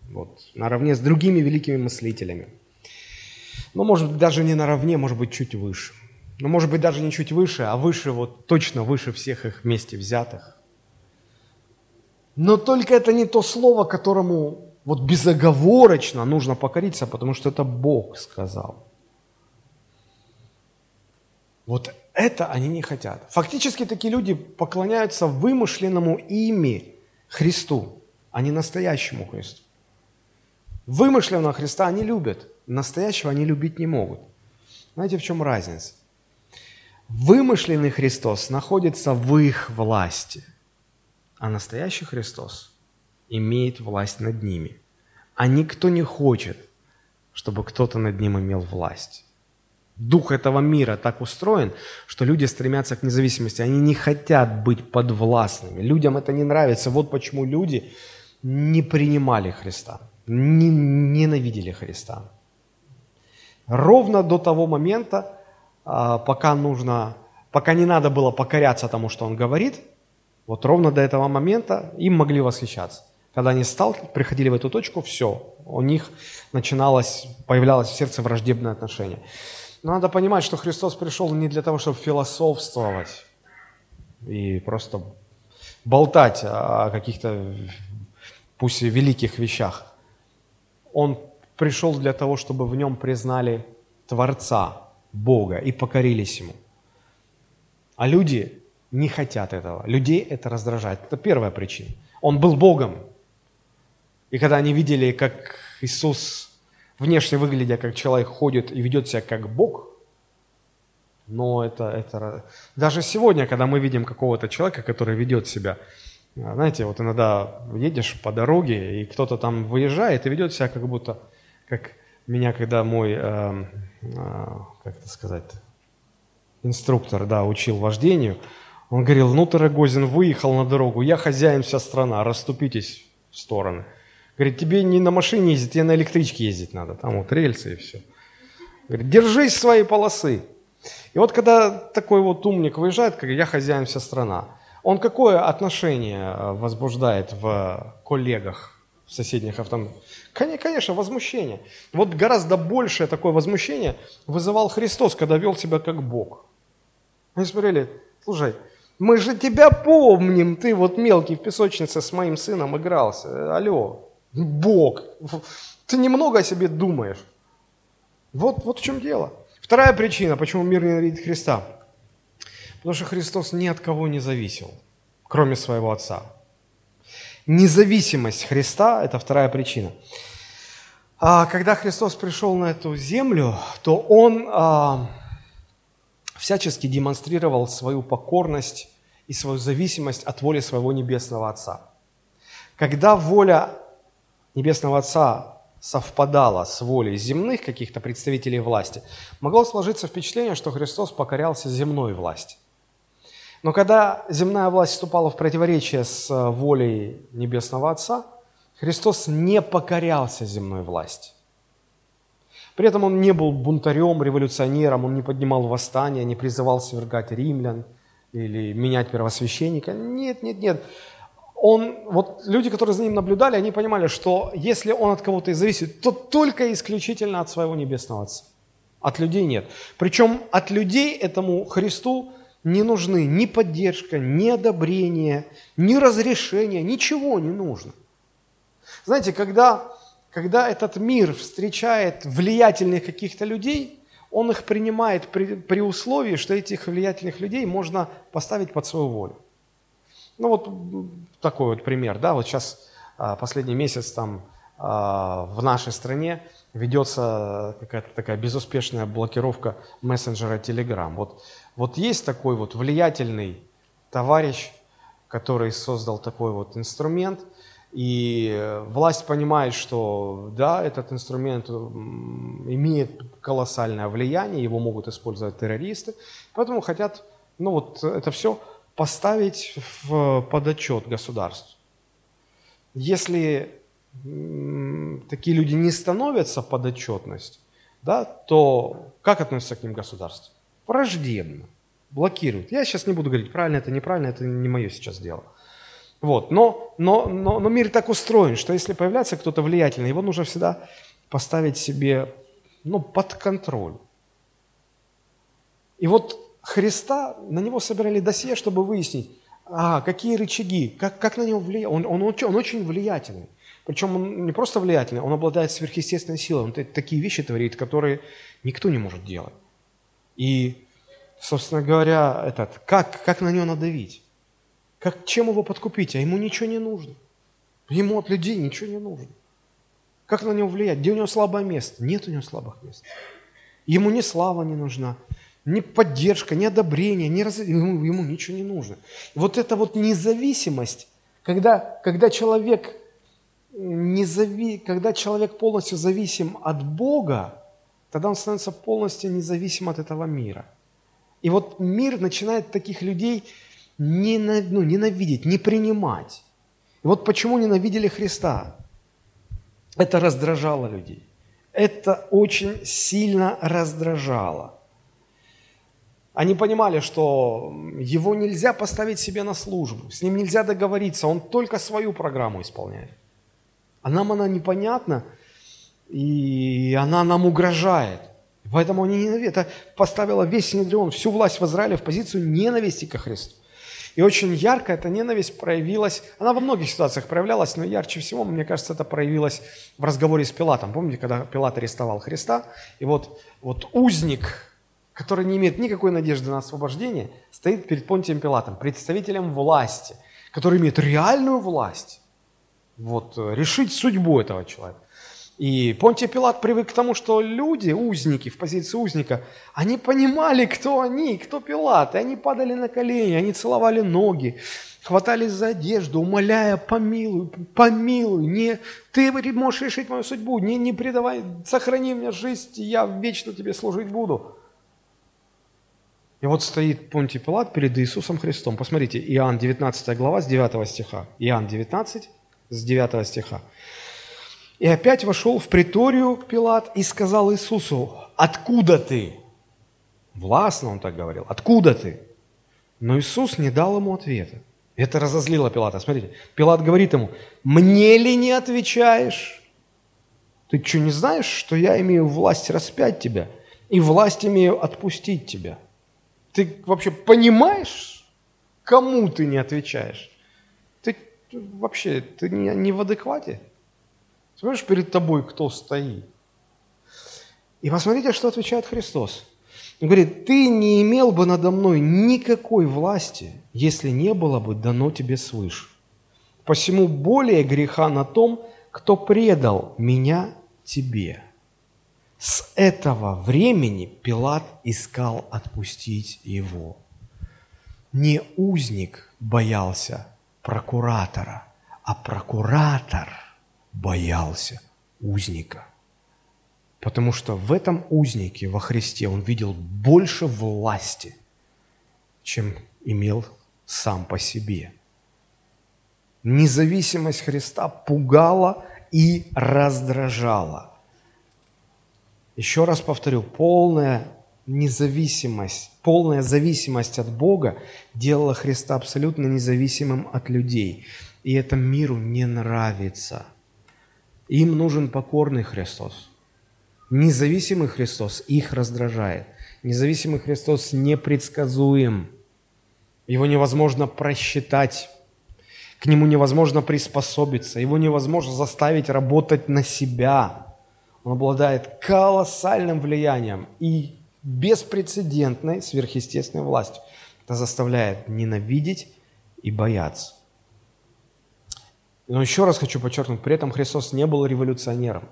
вот, наравне с другими великими мыслителями. Но, может быть, даже не наравне, может быть, чуть выше. Но, может быть, даже не чуть выше, а выше, вот точно выше всех их вместе взятых. Но только это не то слово, которому вот безоговорочно нужно покориться, потому что это Бог сказал. Вот это они не хотят. Фактически такие люди поклоняются вымышленному ими Христу, а не настоящему Христу. Вымышленного Христа они любят, настоящего они любить не могут. Знаете, в чем разница? Вымышленный Христос находится в их власти, а настоящий Христос имеет власть над ними. А никто не хочет, чтобы кто-то над ним имел власть. Дух этого мира так устроен, что люди стремятся к независимости. Они не хотят быть подвластными. Людям это не нравится. Вот почему люди не принимали Христа, не, ненавидели Христа. Ровно до того момента, а, пока нужно, пока не надо было покоряться тому, что Он говорит, вот ровно до этого момента им могли восхищаться. Когда они сталкивались, приходили в эту точку, все, у них начиналось, появлялось в сердце враждебное отношение. Но надо понимать, что Христос пришел не для того, чтобы философствовать и просто болтать о каких-то, пусть и великих вещах. Он пришел для того, чтобы в нем признали Творца, Бога и покорились Ему. А люди не хотят этого. Людей это раздражает. Это первая причина. Он был Богом, и когда они видели, как Иисус, внешне выглядя как человек, ходит и ведет себя как Бог, но это, это... Даже сегодня, когда мы видим какого-то человека, который ведет себя, знаете, вот иногда едешь по дороге, и кто-то там выезжает и ведет себя как будто, как меня, когда мой, э, э, как это сказать, инструктор, да, учил вождению, он говорил, ну ты, Рогозин, выехал на дорогу, я хозяин, вся страна, расступитесь в стороны. Говорит, тебе не на машине ездить, тебе на электричке ездить надо. Там вот рельсы и все. Говорит, держись своей полосы. И вот когда такой вот умник выезжает, как я хозяин вся страна, он какое отношение э, возбуждает в коллегах, в соседних автомобилях? Конечно, возмущение. Вот гораздо большее такое возмущение вызывал Христос, когда вел себя как Бог. Они смотрели, слушай, мы же тебя помним, ты вот мелкий в песочнице с моим сыном игрался. Алло, Бог. Ты немного о себе думаешь. Вот, вот в чем дело. Вторая причина, почему мир ненавидит Христа. Потому что Христос ни от кого не зависел, кроме своего Отца. Независимость Христа – это вторая причина. А когда Христос пришел на эту землю, то Он а, всячески демонстрировал свою покорность и свою зависимость от воли своего Небесного Отца. Когда воля Небесного Отца совпадала с волей земных каких-то представителей власти, могло сложиться впечатление, что Христос покорялся земной власти. Но когда земная власть вступала в противоречие с э, волей Небесного Отца, Христос не покорялся земной власти. При этом он не был бунтарем, революционером, он не поднимал восстания, не призывал свергать римлян или менять первосвященника. Нет, нет, нет. Он, вот люди, которые за ним наблюдали, они понимали, что если он от кого-то и зависит, то только исключительно от своего Небесного Отца. От людей нет. Причем от людей этому Христу не нужны ни поддержка, ни одобрение, ни разрешение, ничего не нужно. Знаете, когда, когда этот мир встречает влиятельных каких-то людей, он их принимает при, при условии, что этих влиятельных людей можно поставить под свою волю. Ну вот такой вот пример, да, вот сейчас а, последний месяц там а, в нашей стране ведется какая-то такая безуспешная блокировка мессенджера Telegram. Вот вот есть такой вот влиятельный товарищ, который создал такой вот инструмент, и власть понимает, что да, этот инструмент имеет колоссальное влияние, его могут использовать террористы, поэтому хотят, ну вот это все поставить в подотчет государству. Если такие люди не становятся под отчетность, да, то как относится к ним государство? враждебно, блокирует. Я сейчас не буду говорить, правильно это, неправильно, это не мое сейчас дело. Вот. Но, но, но, но мир так устроен, что если появляется кто-то влиятельный, его нужно всегда поставить себе ну, под контроль. И вот Христа, на него собирали досье, чтобы выяснить, а, какие рычаги, как, как на него влияет. Он, он, он, он очень влиятельный. Причем он не просто влиятельный, он обладает сверхъестественной силой. Он такие вещи творит, которые никто не может делать. И, собственно говоря, этот, как, как на него надавить? Как, чем его подкупить? А ему ничего не нужно. Ему от людей ничего не нужно. Как на него влиять? Где у него слабое место? Нет у него слабых мест. Ему ни слава не нужна, ни поддержка, ни одобрение, ни раз... ему, ему ничего не нужно. Вот эта вот независимость, когда, когда, человек не зави... когда человек полностью зависим от Бога, тогда он становится полностью независим от этого мира. И вот мир начинает таких людей ну, ненавидеть, не принимать. И вот почему ненавидели Христа. Это раздражало людей. Это очень сильно раздражало. Они понимали, что его нельзя поставить себе на службу, с ним нельзя договориться, он только свою программу исполняет. А нам она непонятна, и она нам угрожает. Поэтому они ненавидят. Это поставило весь Синедрион, всю власть в Израиле в позицию ненависти ко Христу. И очень ярко эта ненависть проявилась, она во многих ситуациях проявлялась, но ярче всего, мне кажется, это проявилось в разговоре с Пилатом. Помните, когда Пилат арестовал Христа, и вот, вот узник, который не имеет никакой надежды на освобождение, стоит перед Понтием Пилатом, представителем власти, который имеет реальную власть, вот, решить судьбу этого человека. И Понтий Пилат привык к тому, что люди, узники, в позиции узника, они понимали, кто они, кто Пилат, и они падали на колени, они целовали ноги, хватались за одежду, умоляя, помилуй, помилуй, не, ты можешь решить мою судьбу, не, не предавай, сохрани мне жизнь, я вечно тебе служить буду. И вот стоит Понтий Пилат перед Иисусом Христом. Посмотрите, Иоанн 19 глава с 9 стиха. Иоанн 19 с 9 стиха. И опять вошел в приторию Пилат и сказал Иисусу, откуда ты? Властно он так говорил, откуда ты? Но Иисус не дал ему ответа. Это разозлило Пилата. Смотрите, Пилат говорит ему, мне ли не отвечаешь? Ты что, не знаешь, что я имею власть распять тебя и власть имею отпустить тебя? Ты вообще понимаешь, кому ты не отвечаешь? Ты вообще, ты не, не в адеквате? Смотришь, перед тобой кто стоит. И посмотрите, что отвечает Христос. Он говорит, ты не имел бы надо мной никакой власти, если не было бы дано тебе свыше. Посему более греха на том, кто предал меня тебе. С этого времени Пилат искал отпустить его. Не узник боялся прокуратора, а прокуратор боялся узника. Потому что в этом узнике во Христе он видел больше власти, чем имел сам по себе. Независимость Христа пугала и раздражала. Еще раз повторю, полная независимость, полная зависимость от Бога делала Христа абсолютно независимым от людей. И это миру не нравится. Им нужен покорный Христос. Независимый Христос их раздражает. Независимый Христос непредсказуем. Его невозможно просчитать. К нему невозможно приспособиться. Его невозможно заставить работать на себя. Он обладает колоссальным влиянием и беспрецедентной сверхъестественной властью. Это заставляет ненавидеть и бояться. Но еще раз хочу подчеркнуть, при этом Христос не был революционером.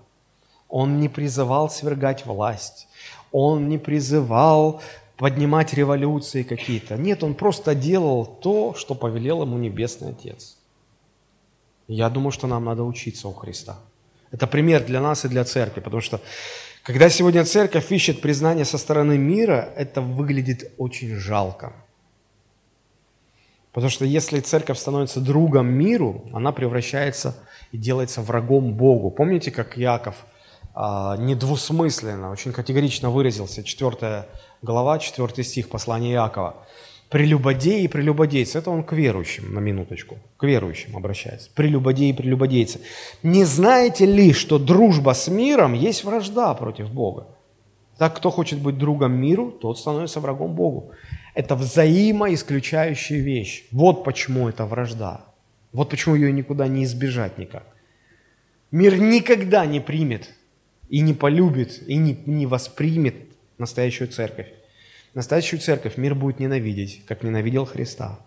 Он не призывал свергать власть. Он не призывал поднимать революции какие-то. Нет, он просто делал то, что повелел ему Небесный Отец. Я думаю, что нам надо учиться у Христа. Это пример для нас и для церкви, потому что когда сегодня церковь ищет признание со стороны мира, это выглядит очень жалко. Потому что если церковь становится другом миру, она превращается и делается врагом Богу. Помните, как Яков а, недвусмысленно, очень категорично выразился, 4 глава, 4 стих послания Якова – прелюбодеи и прелюбодейцы. Это он к верующим, на минуточку, к верующим обращается. Прелюбодеи и прелюбодейцы. Не знаете ли, что дружба с миром есть вражда против Бога? Так, кто хочет быть другом миру, тот становится врагом Богу. Это взаимоисключающая вещь. Вот почему это вражда. Вот почему ее никуда не избежать никак. Мир никогда не примет и не полюбит, и не, не воспримет настоящую церковь. Настоящую церковь мир будет ненавидеть, как ненавидел Христа.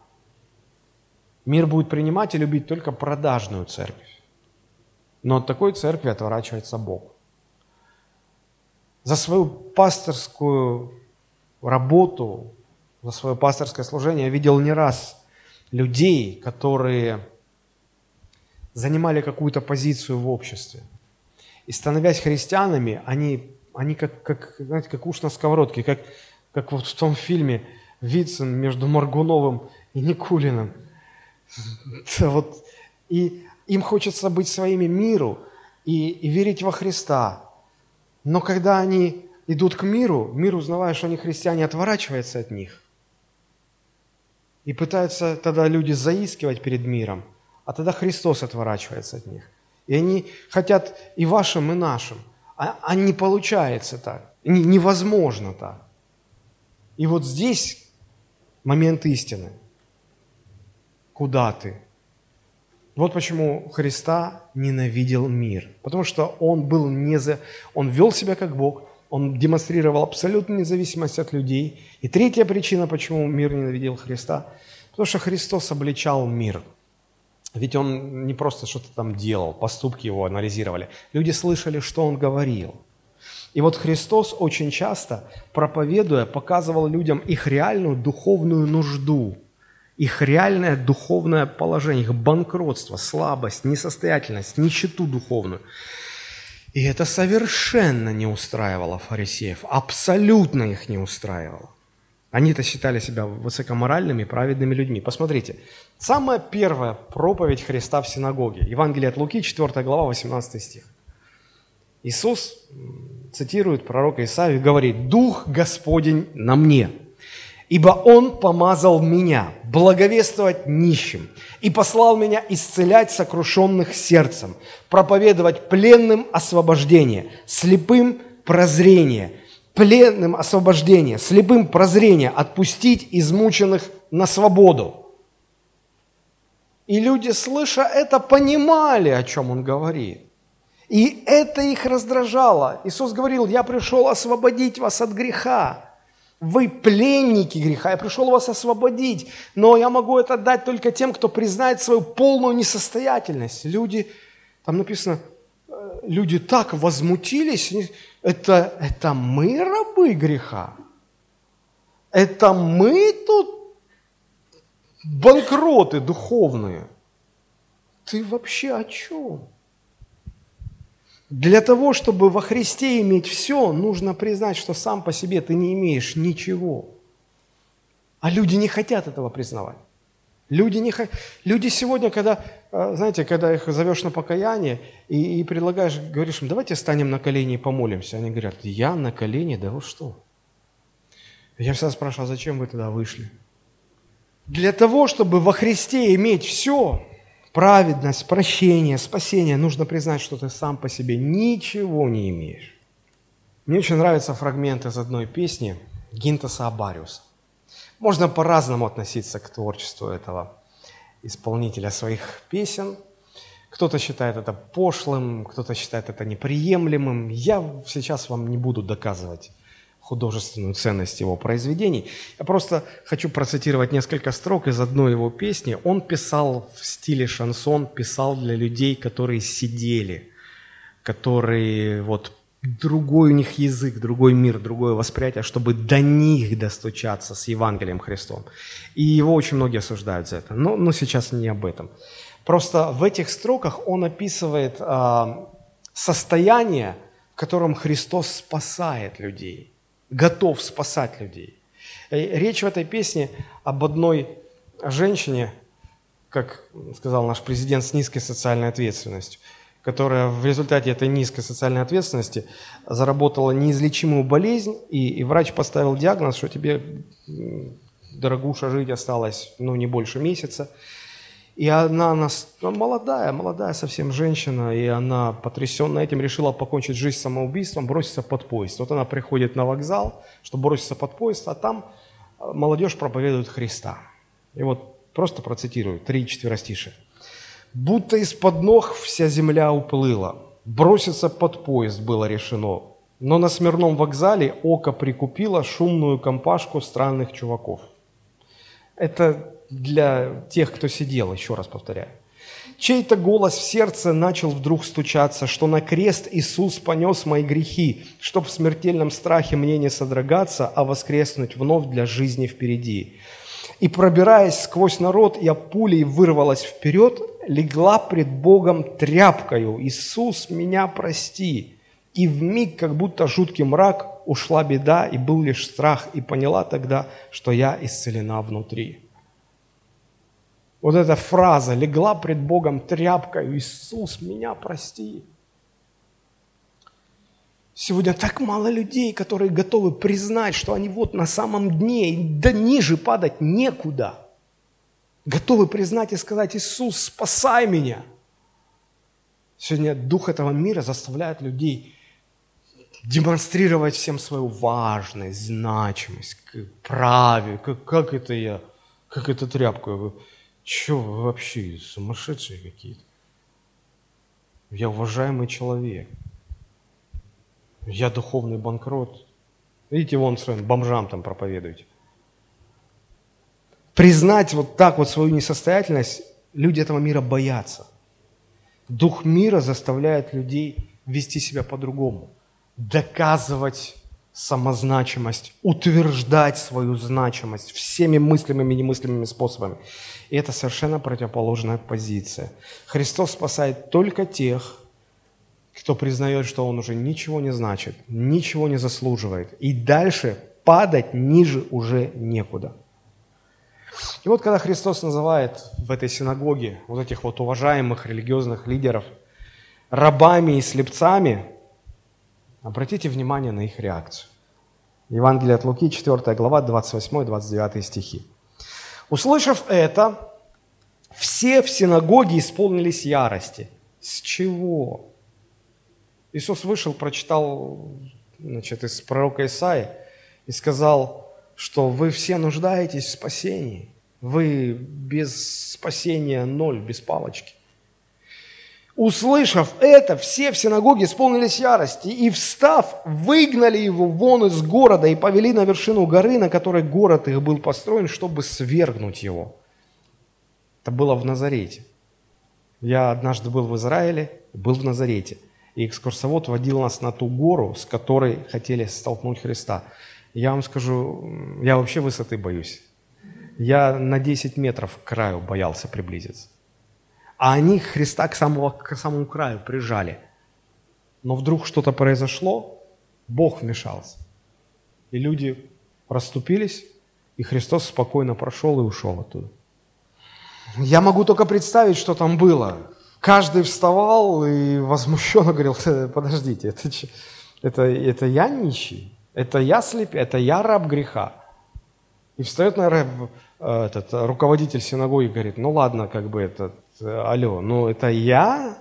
Мир будет принимать и любить только продажную церковь. Но от такой церкви отворачивается Бог. За свою пасторскую работу, за свое пасторское служение я видел не раз людей, которые занимали какую-то позицию в обществе. И становясь христианами, они, они как, как, знаете, как уж на сковородке, как как вот в том фильме Вицин между Маргуновым и Никулиным. Вот. И им хочется быть своими миру и, и верить во Христа. Но когда они идут к миру, мир, узнавая, что они христиане, отворачивается от них. И пытаются тогда люди заискивать перед миром, а тогда Христос отворачивается от них. И они хотят и вашим, и нашим. А, а не получается так. Невозможно так. И вот здесь момент истины. Куда ты? Вот почему Христа ненавидел мир. Потому что он был не за... Он вел себя как Бог, он демонстрировал абсолютную независимость от людей. И третья причина, почему мир ненавидел Христа, потому что Христос обличал мир. Ведь он не просто что-то там делал, поступки его анализировали. Люди слышали, что он говорил – и вот Христос очень часто, проповедуя, показывал людям их реальную духовную нужду, их реальное духовное положение, их банкротство, слабость, несостоятельность, нищету духовную. И это совершенно не устраивало фарисеев, абсолютно их не устраивало. Они-то считали себя высокоморальными, праведными людьми. Посмотрите, самая первая проповедь Христа в синагоге, Евангелие от Луки, 4 глава, 18 стих. Иисус цитирует пророка Исаию и говорит, «Дух Господень на мне, ибо Он помазал меня благовествовать нищим и послал меня исцелять сокрушенных сердцем, проповедовать пленным освобождение, слепым прозрение, пленным освобождение, слепым прозрение, отпустить измученных на свободу». И люди, слыша это, понимали, о чем он говорит. И это их раздражало. Иисус говорил, я пришел освободить вас от греха. Вы пленники греха, я пришел вас освободить, но я могу это дать только тем, кто признает свою полную несостоятельность. Люди, там написано, э, люди так возмутились, это, это мы рабы греха? Это мы тут банкроты духовные? Ты вообще о чем? Для того, чтобы во Христе иметь все, нужно признать, что сам по себе ты не имеешь ничего. А люди не хотят этого признавать. Люди, не, люди сегодня, когда, э, знаете, когда их зовешь на покаяние и, и предлагаешь, говоришь им, давайте станем на колени и помолимся. Они говорят, я на колени, да вы что? Я всегда спрашивал, а зачем вы туда вышли? Для того, чтобы во Христе иметь все, праведность, прощение, спасение, нужно признать, что ты сам по себе ничего не имеешь. Мне очень нравится фрагмент из одной песни Гинтаса Абариуса. Можно по-разному относиться к творчеству этого исполнителя своих песен. Кто-то считает это пошлым, кто-то считает это неприемлемым. Я сейчас вам не буду доказывать художественную ценность его произведений. Я просто хочу процитировать несколько строк из одной его песни. Он писал в стиле шансон, писал для людей, которые сидели, которые вот другой у них язык, другой мир, другое восприятие, чтобы до них достучаться с Евангелием Христом. И его очень многие осуждают за это. Но, но сейчас не об этом. Просто в этих строках он описывает э, состояние, в котором Христос спасает людей, готов спасать людей. И речь в этой песне об одной женщине, как сказал наш президент, с низкой социальной ответственностью – которая в результате этой низкой социальной ответственности заработала неизлечимую болезнь, и, и врач поставил диагноз, что тебе, дорогуша, жить осталось ну, не больше месяца. И она, она молодая, молодая совсем женщина, и она, потрясенная этим, решила покончить жизнь самоубийством, броситься под поезд. Вот она приходит на вокзал, чтобы броситься под поезд, а там э, молодежь проповедует Христа. И вот просто процитирую, три четверостишие. Будто из-под ног вся земля уплыла. Броситься под поезд было решено. Но на Смирном вокзале око прикупило шумную компашку странных чуваков. Это для тех, кто сидел, еще раз повторяю. Чей-то голос в сердце начал вдруг стучаться, что на крест Иисус понес мои грехи, чтоб в смертельном страхе мне не содрогаться, а воскреснуть вновь для жизни впереди. И пробираясь сквозь народ, я пулей вырвалась вперед, легла пред Богом тряпкою. Иисус, меня прости. И в миг, как будто жуткий мрак, ушла беда, и был лишь страх, и поняла тогда, что я исцелена внутри. Вот эта фраза «легла пред Богом тряпкою, Иисус, меня прости». Сегодня так мало людей, которые готовы признать, что они вот на самом дне, да ниже падать некуда. Готовы признать и сказать, Иисус, спасай меня. Сегодня дух этого мира заставляет людей демонстрировать всем свою важность, значимость, праве, как, как это я, как это тряпка. Че вы вообще сумасшедшие какие-то? Я уважаемый человек – я духовный банкрот. Видите, вон своим бомжам там проповедуете. Признать вот так вот свою несостоятельность, люди этого мира боятся. Дух мира заставляет людей вести себя по-другому, доказывать самозначимость, утверждать свою значимость всеми мыслимыми и немыслимыми способами. И это совершенно противоположная позиция. Христос спасает только тех, кто признает, что он уже ничего не значит, ничего не заслуживает, и дальше падать ниже уже некуда. И вот когда Христос называет в этой синагоге вот этих вот уважаемых религиозных лидеров рабами и слепцами, обратите внимание на их реакцию. Евангелие от Луки, 4 глава, 28-29 стихи. Услышав это, все в синагоге исполнились ярости. С чего? Иисус вышел, прочитал значит, из пророка Исаи и сказал, что вы все нуждаетесь в спасении. Вы без спасения ноль, без палочки. Услышав это, все в синагоге исполнились ярости и, встав, выгнали его вон из города и повели на вершину горы, на которой город их был построен, чтобы свергнуть его. Это было в Назарете. Я однажды был в Израиле, был в Назарете – И экскурсовод водил нас на ту гору, с которой хотели столкнуть Христа. Я вам скажу, я вообще высоты боюсь. Я на 10 метров к краю боялся приблизиться. А они Христа к самому, к самому краю прижали. Но вдруг что-то произошло, Бог вмешался. И люди расступились, и Христос спокойно прошел и ушел оттуда. Я могу только представить, что там было. Каждый вставал и возмущенно говорил, подождите, это, это, это я нищий, это я слеп, это я раб греха. И встает, наверное, этот руководитель синагоги и говорит, ну ладно, как бы этот, алло, ну это я?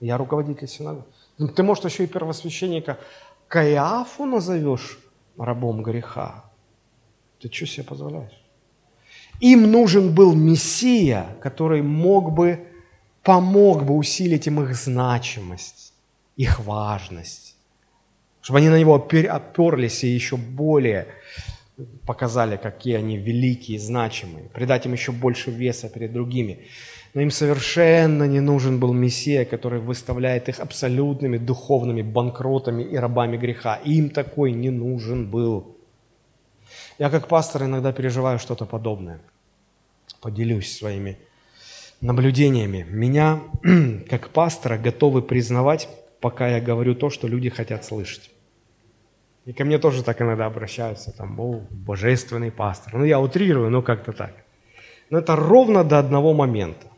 Я руководитель синагоги. Ты, может, еще и первосвященника Каиафу назовешь рабом греха? Ты что себе позволяешь? Им нужен был Мессия, который мог бы, помог бы усилить им их значимость, их важность, чтобы они на него оперлись и еще более показали, какие они великие, значимые, придать им еще больше веса перед другими. Но им совершенно не нужен был Мессия, который выставляет их абсолютными духовными банкротами и рабами греха. Им такой не нужен был. Я как пастор иногда переживаю что-то подобное. Поделюсь своими наблюдениями. Меня, как пастора, готовы признавать, пока я говорю то, что люди хотят слышать. И ко мне тоже так иногда обращаются, там, о, божественный пастор. Ну, я утрирую, но как-то так. Но это ровно до одного момента.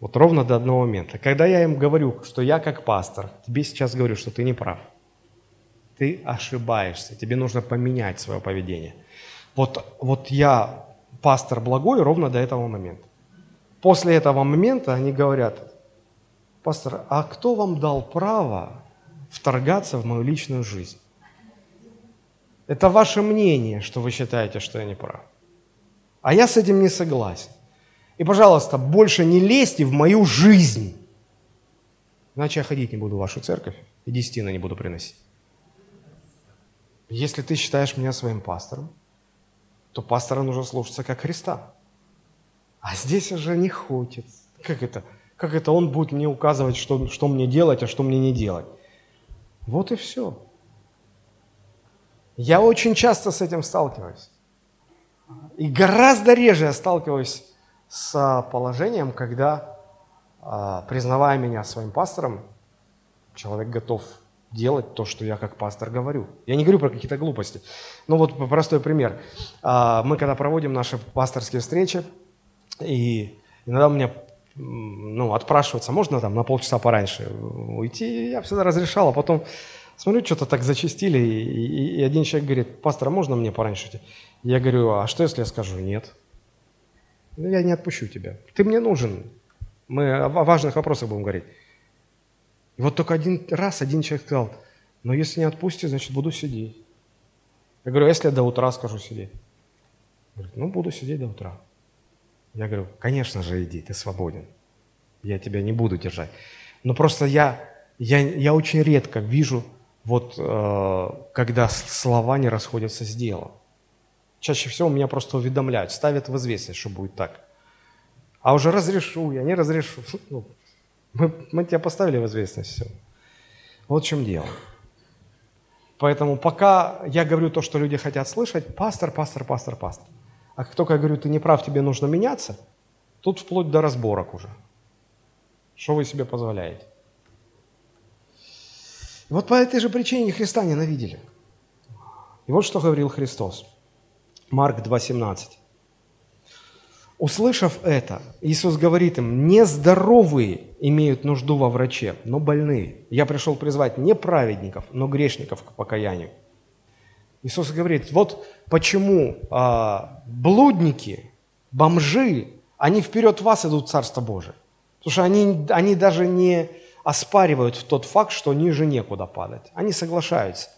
Вот ровно до одного момента. Когда я им говорю, что я как пастор, тебе сейчас говорю, что ты не прав. Ты ошибаешься, тебе нужно поменять свое поведение. Вот, вот я пастор благой ровно до этого момента. После этого момента они говорят, пастор, а кто вам дал право вторгаться в мою личную жизнь? Это ваше мнение, что вы считаете, что я не прав. А я с этим не согласен. И, пожалуйста, больше не лезьте в мою жизнь. Иначе я ходить не буду в вашу церковь и десятины не буду приносить. Если ты считаешь меня своим пастором, то пастора нужно слушаться как Христа. А здесь уже не хочет. Как это? Как это он будет мне указывать, что, что мне делать, а что мне не делать? Вот и все. Я очень часто с этим сталкиваюсь. И гораздо реже я сталкиваюсь с положением, когда, а, признавая меня своим пастором, человек готов делать то, что я как пастор говорю. Я не говорю про какие-то глупости. Но вот простой пример. А, мы когда проводим наши пасторские встречи, и иногда у меня ну, отпрашиваться, можно там на полчаса пораньше уйти, я всегда разрешал, а потом смотрю, что-то так зачистили, и, и, и один человек говорит, пастор, а можно мне пораньше уйти? Я говорю, а что, если я скажу нет? Ну, я не отпущу тебя. Ты мне нужен. Мы о важных вопросах будем говорить. И вот только один раз один человек сказал, но если не отпустите, значит, буду сидеть. Я говорю, а если я до утра скажу сидеть? Говорит, ну, буду сидеть до утра. Я говорю, конечно же, иди, ты свободен. Я тебя не буду держать. Но просто я, я, я очень редко вижу, вот, э, когда слова не расходятся с делом. Чаще всего меня просто уведомляют, ставят в известность, что будет так. А уже разрешу, я не разрешу. Ну, мы, мы тебя поставили в известность, все. Вот в чем дело. Поэтому пока я говорю то, что люди хотят слышать, пастор, пастор, пастор, пастор. А как только я говорю, ты не прав, тебе нужно меняться, тут вплоть до разборок уже. Что вы себе позволяете? Вот по этой же причине Христа ненавидели. И вот что говорил Христос. Марк 2,17. Услышав это, Иисус говорит им, нездоровые имеют нужду во враче, но больные. Я пришел призвать не праведников, но грешников к покаянию. Иисус говорит, вот почему а, блудники, бомжи, они вперед вас идут в Царство Божие. Потому что они, они даже не оспаривают тот факт, что ниже некуда падать. Они соглашаются.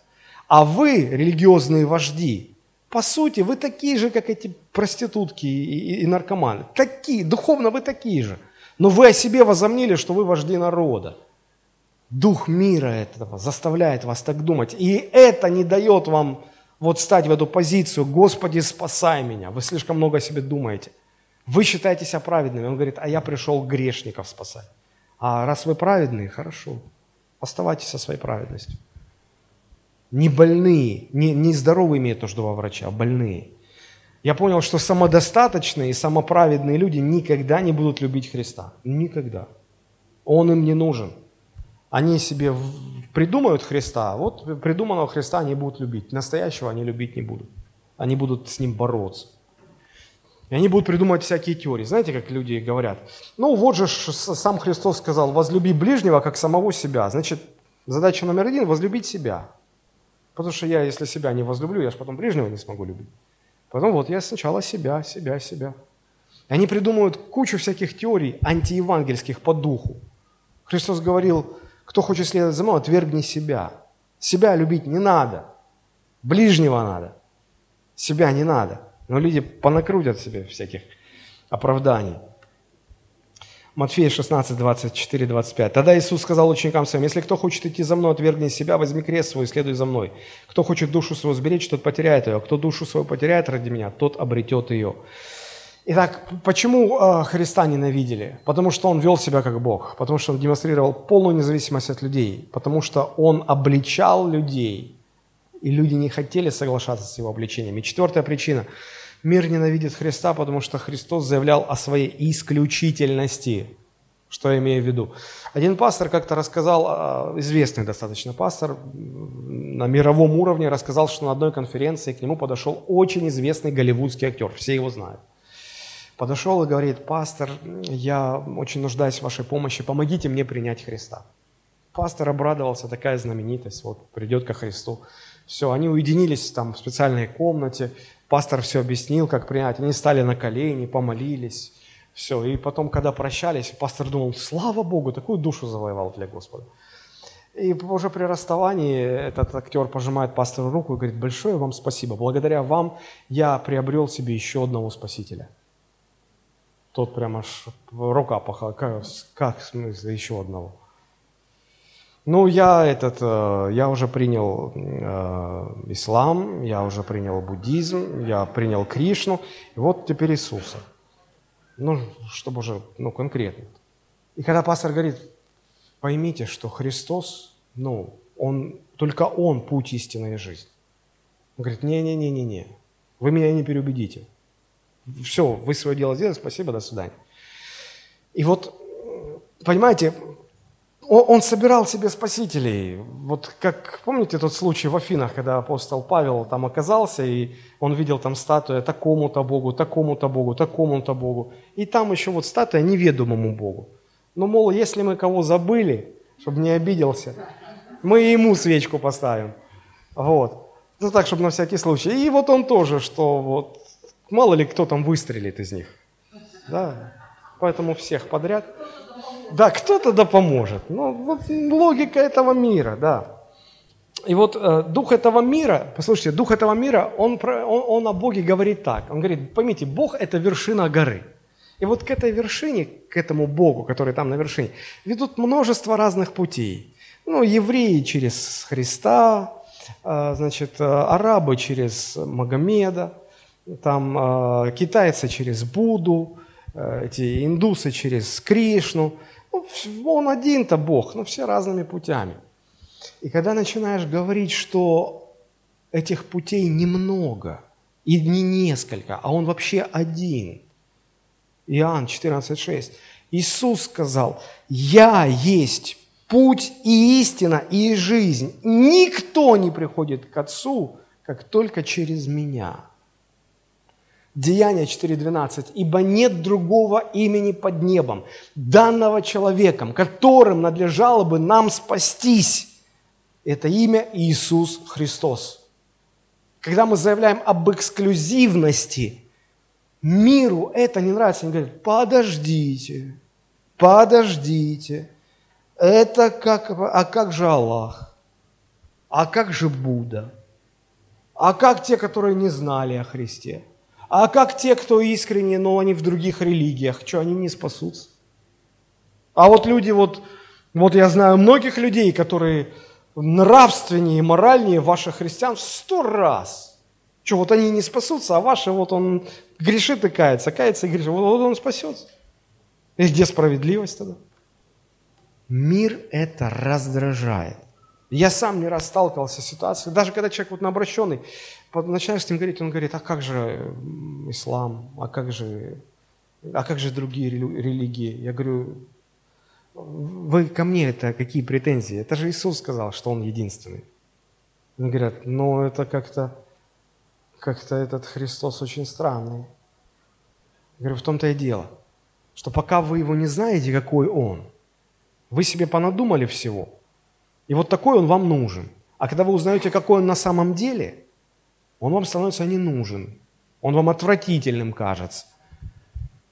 А вы, религиозные вожди, по сути, вы такие же, как эти проститутки и, и, и наркоманы. Такие, духовно вы такие же. Но вы о себе возомнили, что вы вожди народа. Дух мира этого заставляет вас так думать. И это не дает вам вот стать в эту позицию, Господи, спасай меня. Вы слишком много о себе думаете. Вы считаете себя праведными. Он говорит, а я пришел грешников спасать. А раз вы праведные, хорошо. Оставайтесь со своей праведностью. Не больные, не, не здоровые имеют нужду во врача, а больные. Я понял, что самодостаточные и самоправедные люди никогда не будут любить Христа. Никогда. Он им не нужен. Они себе придумают Христа, вот придуманного Христа они будут любить. Настоящего они любить не будут. Они будут с ним бороться. И они будут придумывать всякие теории. Знаете, как люди говорят? Ну, вот же сам Христос сказал, возлюби ближнего, как самого себя. Значит, задача номер один – возлюбить себя. Потому что я, если себя не возлюблю, я же потом ближнего не смогу любить. Потом вот я сначала себя, себя, себя. Они придумывают кучу всяких теорий антиевангельских по духу. Христос говорил, кто хочет следовать за мной, отвергни себя. Себя любить не надо. Ближнего надо. Себя не надо. Но люди понакрутят себе всяких оправданий. Матфея 16, 24, 25. Тогда Иисус сказал ученикам своим, если кто хочет идти за мной, отвергни себя, возьми крест свой и следуй за мной. Кто хочет душу свою сберечь, тот потеряет ее. А кто душу свою потеряет ради меня, тот обретет ее. Итак, почему э, Христа ненавидели? Потому что Он вел себя как Бог, потому что Он демонстрировал полную независимость от людей, потому что Он обличал людей, и люди не хотели соглашаться с Его обличением. Четвертая причина – Мир ненавидит Христа, потому что Христос заявлял о своей исключительности. Что я имею в виду? Один пастор как-то рассказал, а, известный достаточно пастор, на мировом уровне рассказал, что на одной конференции к нему подошел очень известный голливудский актер, все его знают. Подошел и говорит, пастор, я очень нуждаюсь в вашей помощи, помогите мне принять Христа. Пастор обрадовался, такая знаменитость, вот придет ко Христу. Все, они уединились там в специальной комнате, Пастор все объяснил, как принять. Они стали на колени, помолились. Все. И потом, когда прощались, пастор думал, слава Богу, такую душу завоевал для Господа. И уже при расставании этот актер пожимает пастору руку и говорит, большое вам спасибо. Благодаря вам я приобрел себе еще одного спасителя. Тот прямо аж рука пахала. Как, как в смысле еще одного? Ну, я этот, э, я уже принял э, ислам, я уже принял буддизм, я принял Кришну, и вот теперь Иисуса. Ну, чтобы уже, ну, конкретно. И когда пастор говорит, поймите, что Христос, ну, он, только Он путь истины и жизнь. Он говорит, не-не-не-не-не, вы меня не переубедите. Все, вы свое дело сделали, спасибо, до свидания. И вот, понимаете, он собирал себе спасителей. Вот как, помните тот случай в Афинах, когда апостол Павел там оказался, и он видел там статуя такому-то Богу, такому-то Богу, такому-то Богу. И там еще вот статуя неведомому Богу. Ну, мол, если мы кого забыли, чтобы не обиделся, мы ему свечку поставим. Вот. Ну, так, чтобы на всякий случай. И вот он тоже, что вот, мало ли кто там выстрелит из них. Да, поэтому всех подряд. Да, кто-то да поможет. Ну, вот логика этого мира, да. И вот э, дух этого мира, послушайте, дух этого мира, он, он, он о Боге говорит так. Он говорит, поймите, Бог – это вершина горы. И вот к этой вершине, к этому Богу, который там на вершине, ведут множество разных путей. Ну, евреи через Христа, э, значит, э, арабы через Магомеда, там э, китайцы через Будду, э, эти индусы через Кришну – ну, он один-то Бог, но все разными путями. И когда начинаешь говорить, что этих путей немного, и не несколько, а он вообще один. Иоанн 14,6. Иисус сказал, «Я есть путь и истина и жизнь. Никто не приходит к Отцу, как только через Меня». Деяние 4.12. «Ибо нет другого имени под небом, данного человеком, которым надлежало бы нам спастись. Это имя Иисус Христос». Когда мы заявляем об эксклюзивности, миру это не нравится. Они говорят, подождите, подождите. Это как, а как же Аллах? А как же Будда? А как те, которые не знали о Христе? А как те, кто искренне, но они в других религиях, что они не спасутся? А вот люди, вот, вот я знаю многих людей, которые нравственнее и моральнее ваших христиан в сто раз. Что, вот они не спасутся, а ваши, вот он грешит и кается, кается и грешит, вот, вот он спасется. И где справедливость тогда? Мир это раздражает. Я сам не раз сталкивался с ситуацией, даже когда человек вот наобращенный, начинаешь с ним говорить, он говорит, а как же ислам, а как же, а как же другие религии? Я говорю, вы ко мне это какие претензии? Это же Иисус сказал, что Он единственный. Они говорят, ну это как-то, как-то этот Христос очень странный. Я говорю, в том-то и дело, что пока вы его не знаете, какой Он, вы себе понадумали всего, и вот такой Он вам нужен. А когда вы узнаете, какой Он на самом деле, Он вам становится не нужен. Он вам отвратительным кажется.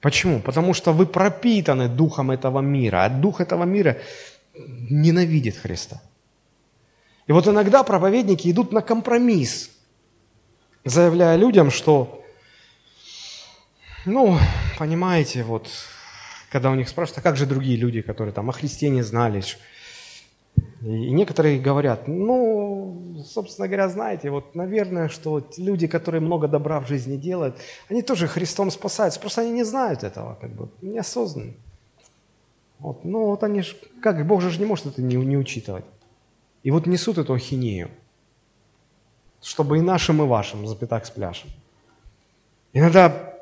Почему? Потому что вы пропитаны духом этого мира, а дух этого мира ненавидит Христа. И вот иногда проповедники идут на компромисс, заявляя людям, что, ну, понимаете, вот, когда у них спрашивают, а как же другие люди, которые там о Христе не знали, и некоторые говорят, ну, собственно говоря, знаете, вот, наверное, что вот люди, которые много добра в жизни делают, они тоже Христом спасаются, просто они не знают этого, как бы, неосознанно. Вот, ну, вот они же, как, Бог же не может это не, не учитывать. И вот несут эту ахинею, чтобы и нашим, и вашим запятак с пляшем. Иногда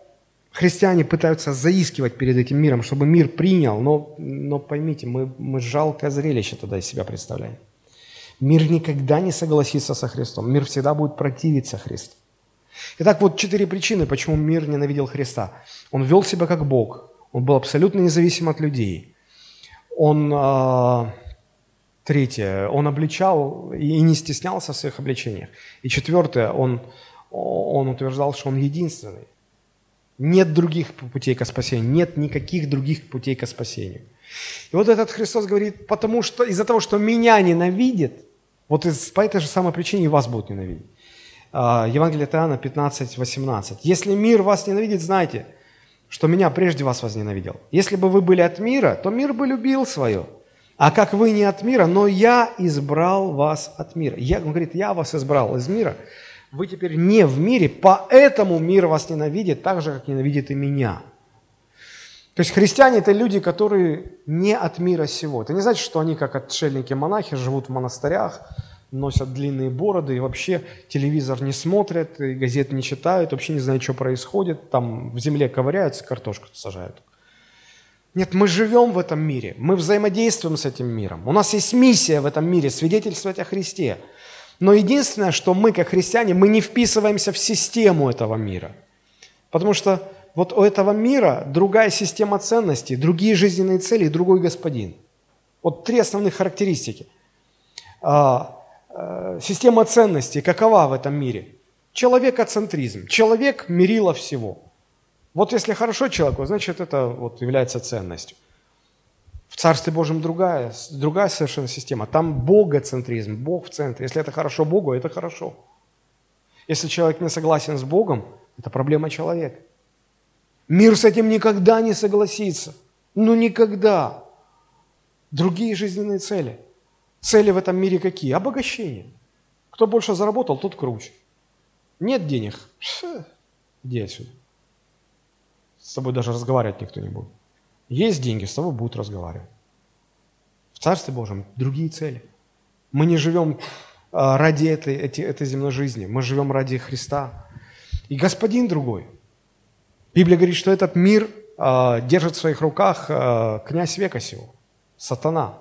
христиане пытаются заискивать перед этим миром, чтобы мир принял, но, но поймите, мы, мы жалкое зрелище тогда из себя представляем. Мир никогда не согласится со Христом. Мир всегда будет противиться Христу. Итак, вот четыре причины, почему мир ненавидел Христа. Он вел себя как Бог. Он был абсолютно независим от людей. Он э, Третье, он обличал и не стеснялся в своих обличениях. И четвертое, он, он утверждал, что он единственный. Нет других путей к спасению, нет никаких других путей к спасению. И вот этот Христос говорит, потому что из-за того, что меня ненавидит, вот из, по этой же самой причине и вас будут ненавидеть. А, Евангелие от Иоанна 15, 18. «Если мир вас ненавидит, знайте, что меня прежде вас возненавидел. Если бы вы были от мира, то мир бы любил свое. А как вы не от мира, но я избрал вас от мира. Я, он говорит, я вас избрал из мира. Вы теперь не в мире, поэтому мир вас ненавидит так же, как ненавидит и меня. То есть христиане – это люди, которые не от мира сего. Это не значит, что они, как отшельники-монахи, живут в монастырях, носят длинные бороды и вообще телевизор не смотрят, и газет не читают, вообще не знают, что происходит, там в земле ковыряются, картошку сажают. Нет, мы живем в этом мире, мы взаимодействуем с этим миром. У нас есть миссия в этом мире – свидетельствовать о Христе. Но единственное, что мы, как христиане, мы не вписываемся в систему этого мира. Потому что вот у этого мира другая система ценностей, другие жизненные цели и другой господин. Вот три основных характеристики. А, а, система ценностей какова в этом мире? Человекоцентризм. Человек – мерило всего – вот если хорошо человеку, значит это вот является ценностью. В Царстве Божьем другая, другая совершенно система. Там богоцентризм, Бог в центре. Если это хорошо Богу, это хорошо. Если человек не согласен с Богом, это проблема человека. Мир с этим никогда не согласится. Ну никогда. Другие жизненные цели. Цели в этом мире какие? Обогащение. Кто больше заработал, тот круче. Нет денег? Иди отсюда. С тобой даже разговаривать никто не будет. Есть деньги, с тобой будут разговаривать. В Царстве Божьем другие цели. Мы не живем а, ради этой, этой, этой земной жизни. Мы живем ради Христа. И Господин другой. Библия говорит, что этот мир э, держит в своих руках э, князь века сего, сатана.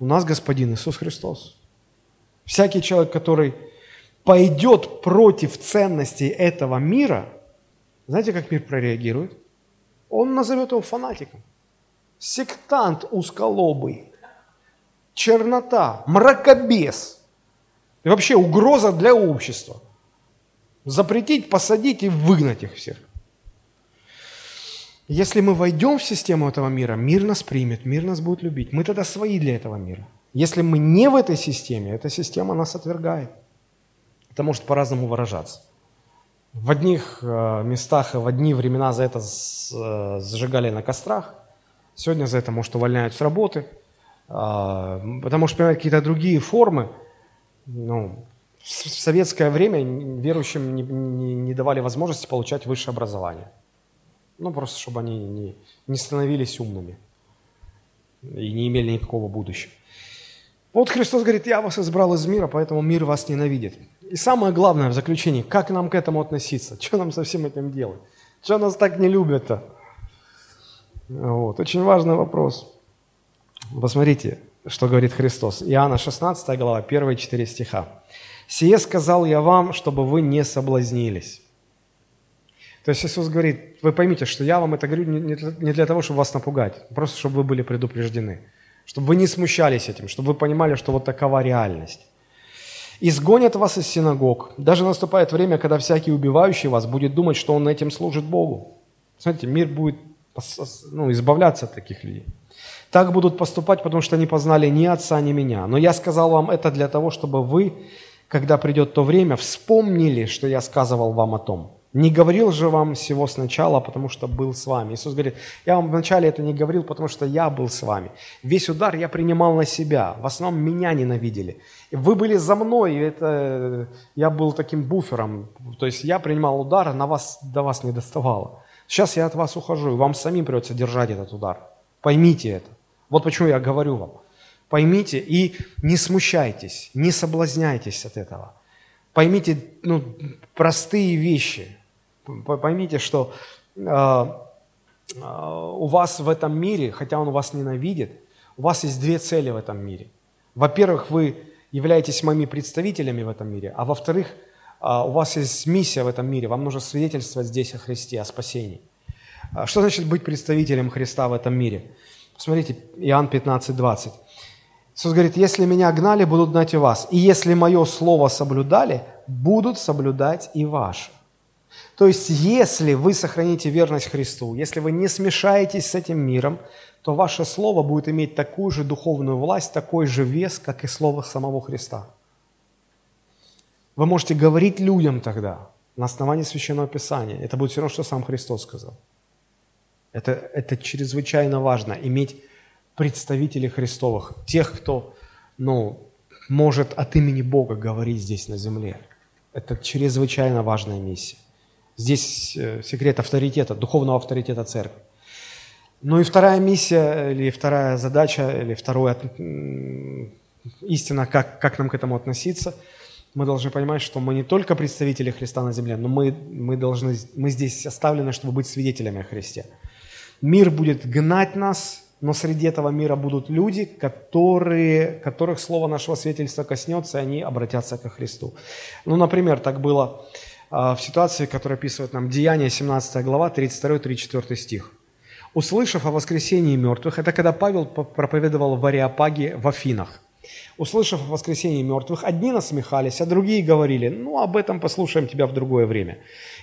У нас Господин Иисус Христос. Всякий человек, который пойдет против ценностей этого мира – знаете, как мир прореагирует? Он назовет его фанатиком. Сектант узколобый, чернота, мракобес. И вообще угроза для общества. Запретить, посадить и выгнать их всех. Если мы войдем в систему этого мира, мир нас примет, мир нас будет любить. Мы тогда свои для этого мира. Если мы не в этой системе, эта система нас отвергает. Это может по-разному выражаться. В одних э, местах и в одни времена за это э, сжигали на кострах. Сегодня за это, может, увольняют с работы. А, потому что, понимаете, какие-то другие формы, ну, в советское время верующим не, не, не давали возможности получать высшее образование. Ну, просто чтобы они не, не становились умными. и не имели никакого будущего. Вот Христос говорит, я вас избрал из мира, поэтому мир вас ненавидит. И самое главное в заключении, как нам к этому относиться? Что нам со всем этим делать? Что нас так не любят-то? Вот. Очень важный вопрос. Посмотрите, что говорит Христос. Иоанна 16 глава, 1 4 стиха. «Сие сказал я вам, чтобы вы не соблазнились». То есть Иисус говорит, вы поймите, что я вам это говорю не для того, чтобы вас напугать, просто чтобы вы были предупреждены, чтобы вы не смущались этим, чтобы вы понимали, что вот такова реальность. «Изгонят вас из синагог. Даже наступает время, когда всякий убивающий вас будет думать, что он этим служит Богу». Смотрите, мир будет ну, избавляться от таких людей. Так будут поступать, потому что не познали ни Отца, ни Меня. Но я сказал вам это для того, чтобы вы, когда придет то время, вспомнили, что я сказывал вам о том. Не говорил же вам всего сначала, потому что был с вами. Иисус говорит, я вам вначале это не говорил, потому что я был с вами. Весь удар я принимал на себя. В основном меня ненавидели. Вы были за мной, и это, я был таким буфером. То есть я принимал удар, а на вас, до вас не доставало. Сейчас я от вас ухожу, и вам самим придется держать этот удар. Поймите это. Вот почему я говорю вам. Поймите и не смущайтесь, не соблазняйтесь от этого. Поймите ну, простые вещи. Поймите, что э, э, у вас в этом мире, хотя он вас ненавидит, у вас есть две цели в этом мире. Во-первых, вы являетесь моими представителями в этом мире, а во-вторых, э, у вас есть миссия в этом мире, вам нужно свидетельствовать здесь о Христе, о спасении. Что значит быть представителем Христа в этом мире? Посмотрите, Иоанн 15, 20. Иисус говорит, если меня гнали, будут гнать и вас. И если мое слово соблюдали, будут соблюдать и ваше. То есть, если вы сохраните верность Христу, если вы не смешаетесь с этим миром, то ваше слово будет иметь такую же духовную власть, такой же вес, как и слово самого Христа. Вы можете говорить людям тогда на основании Священного Писания. Это будет все равно, что сам Христос сказал. Это, это чрезвычайно важно, иметь представителей Христовых, тех, кто ну, может от имени Бога говорить здесь на земле. Это чрезвычайно важная миссия. Здесь э, секрет авторитета, духовного авторитета церкви. Ну и вторая миссия, или вторая задача, или второе истина, как, как нам к этому относиться, мы должны понимать, что мы не только представители Христа на земле, но мы, мы, должны, мы здесь оставлены, чтобы быть свидетелями о Христе. Мир будет гнать нас, но среди этого мира будут люди, которые, которых слово нашего свидетельства коснется, и они обратятся ко Христу. Ну, например, так было в ситуации, которая описывает нам Деяние, 17 глава, 32-34 стих. «Услышав о воскресении мертвых», это когда Павел проповедовал в Ариапаге в Афинах. «Услышав о воскресении мертвых, одни насмехались, а другие говорили, ну, об этом послушаем тебя в другое время.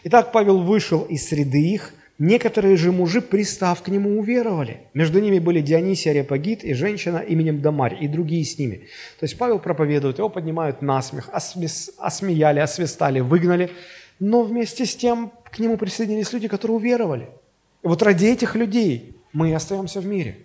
Итак, Павел вышел из среды их, Некоторые же мужи, пристав к нему, уверовали. Между ними были Дионисий Ариапагит и женщина именем Дамарь, и другие с ними. То есть Павел проповедует, его поднимают на смех, осмеяли, освистали, выгнали. Но вместе с тем к нему присоединились люди, которые уверовали. И вот ради этих людей мы и остаемся в мире,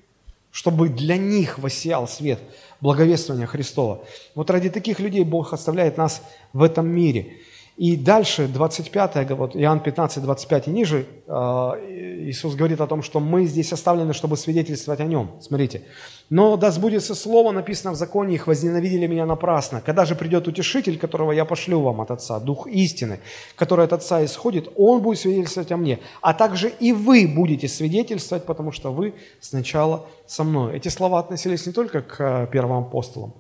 чтобы для них воссиял свет благовествования Христова. Вот ради таких людей Бог оставляет нас в этом мире – и дальше, 25, вот Иоанн 15, 25 и ниже, а, Иисус говорит о том, что мы здесь оставлены, чтобы свидетельствовать о Нем. Смотрите. «Но да сбудется слово, написано в законе, их возненавидели меня напрасно. Когда же придет утешитель, которого я пошлю вам от Отца, Дух истины, который от Отца исходит, Он будет свидетельствовать о мне. А также и вы будете свидетельствовать, потому что вы сначала со мной». Эти слова относились не только к а, первым апостолам,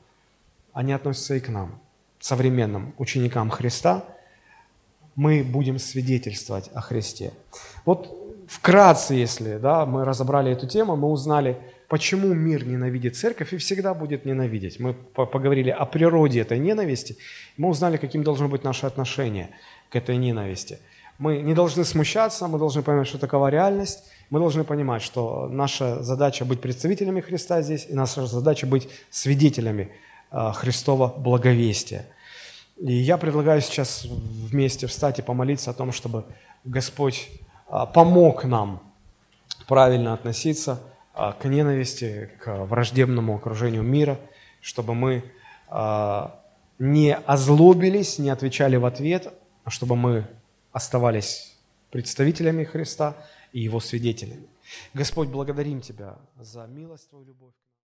они относятся и к нам, современным ученикам Христа – мы будем свидетельствовать о Христе. Вот вкратце, если да, мы разобрали эту тему, мы узнали, почему мир ненавидит церковь и всегда будет ненавидеть. Мы поговорили о природе этой ненависти, мы узнали, каким должно быть наше отношение к этой ненависти. Мы не должны смущаться, мы должны понимать, что такова реальность, мы должны понимать, что наша задача быть представителями Христа здесь, и наша задача быть свидетелями а, Христова благовестия. И я предлагаю сейчас вместе встать и помолиться о том, чтобы Господь а, помог нам правильно относиться а, к ненависти, к враждебному окружению мира, чтобы мы а, не озлобились, не отвечали в ответ, а чтобы мы оставались представителями Христа и Его свидетелями. Господь, благодарим Тебя за милость Твою, любовь.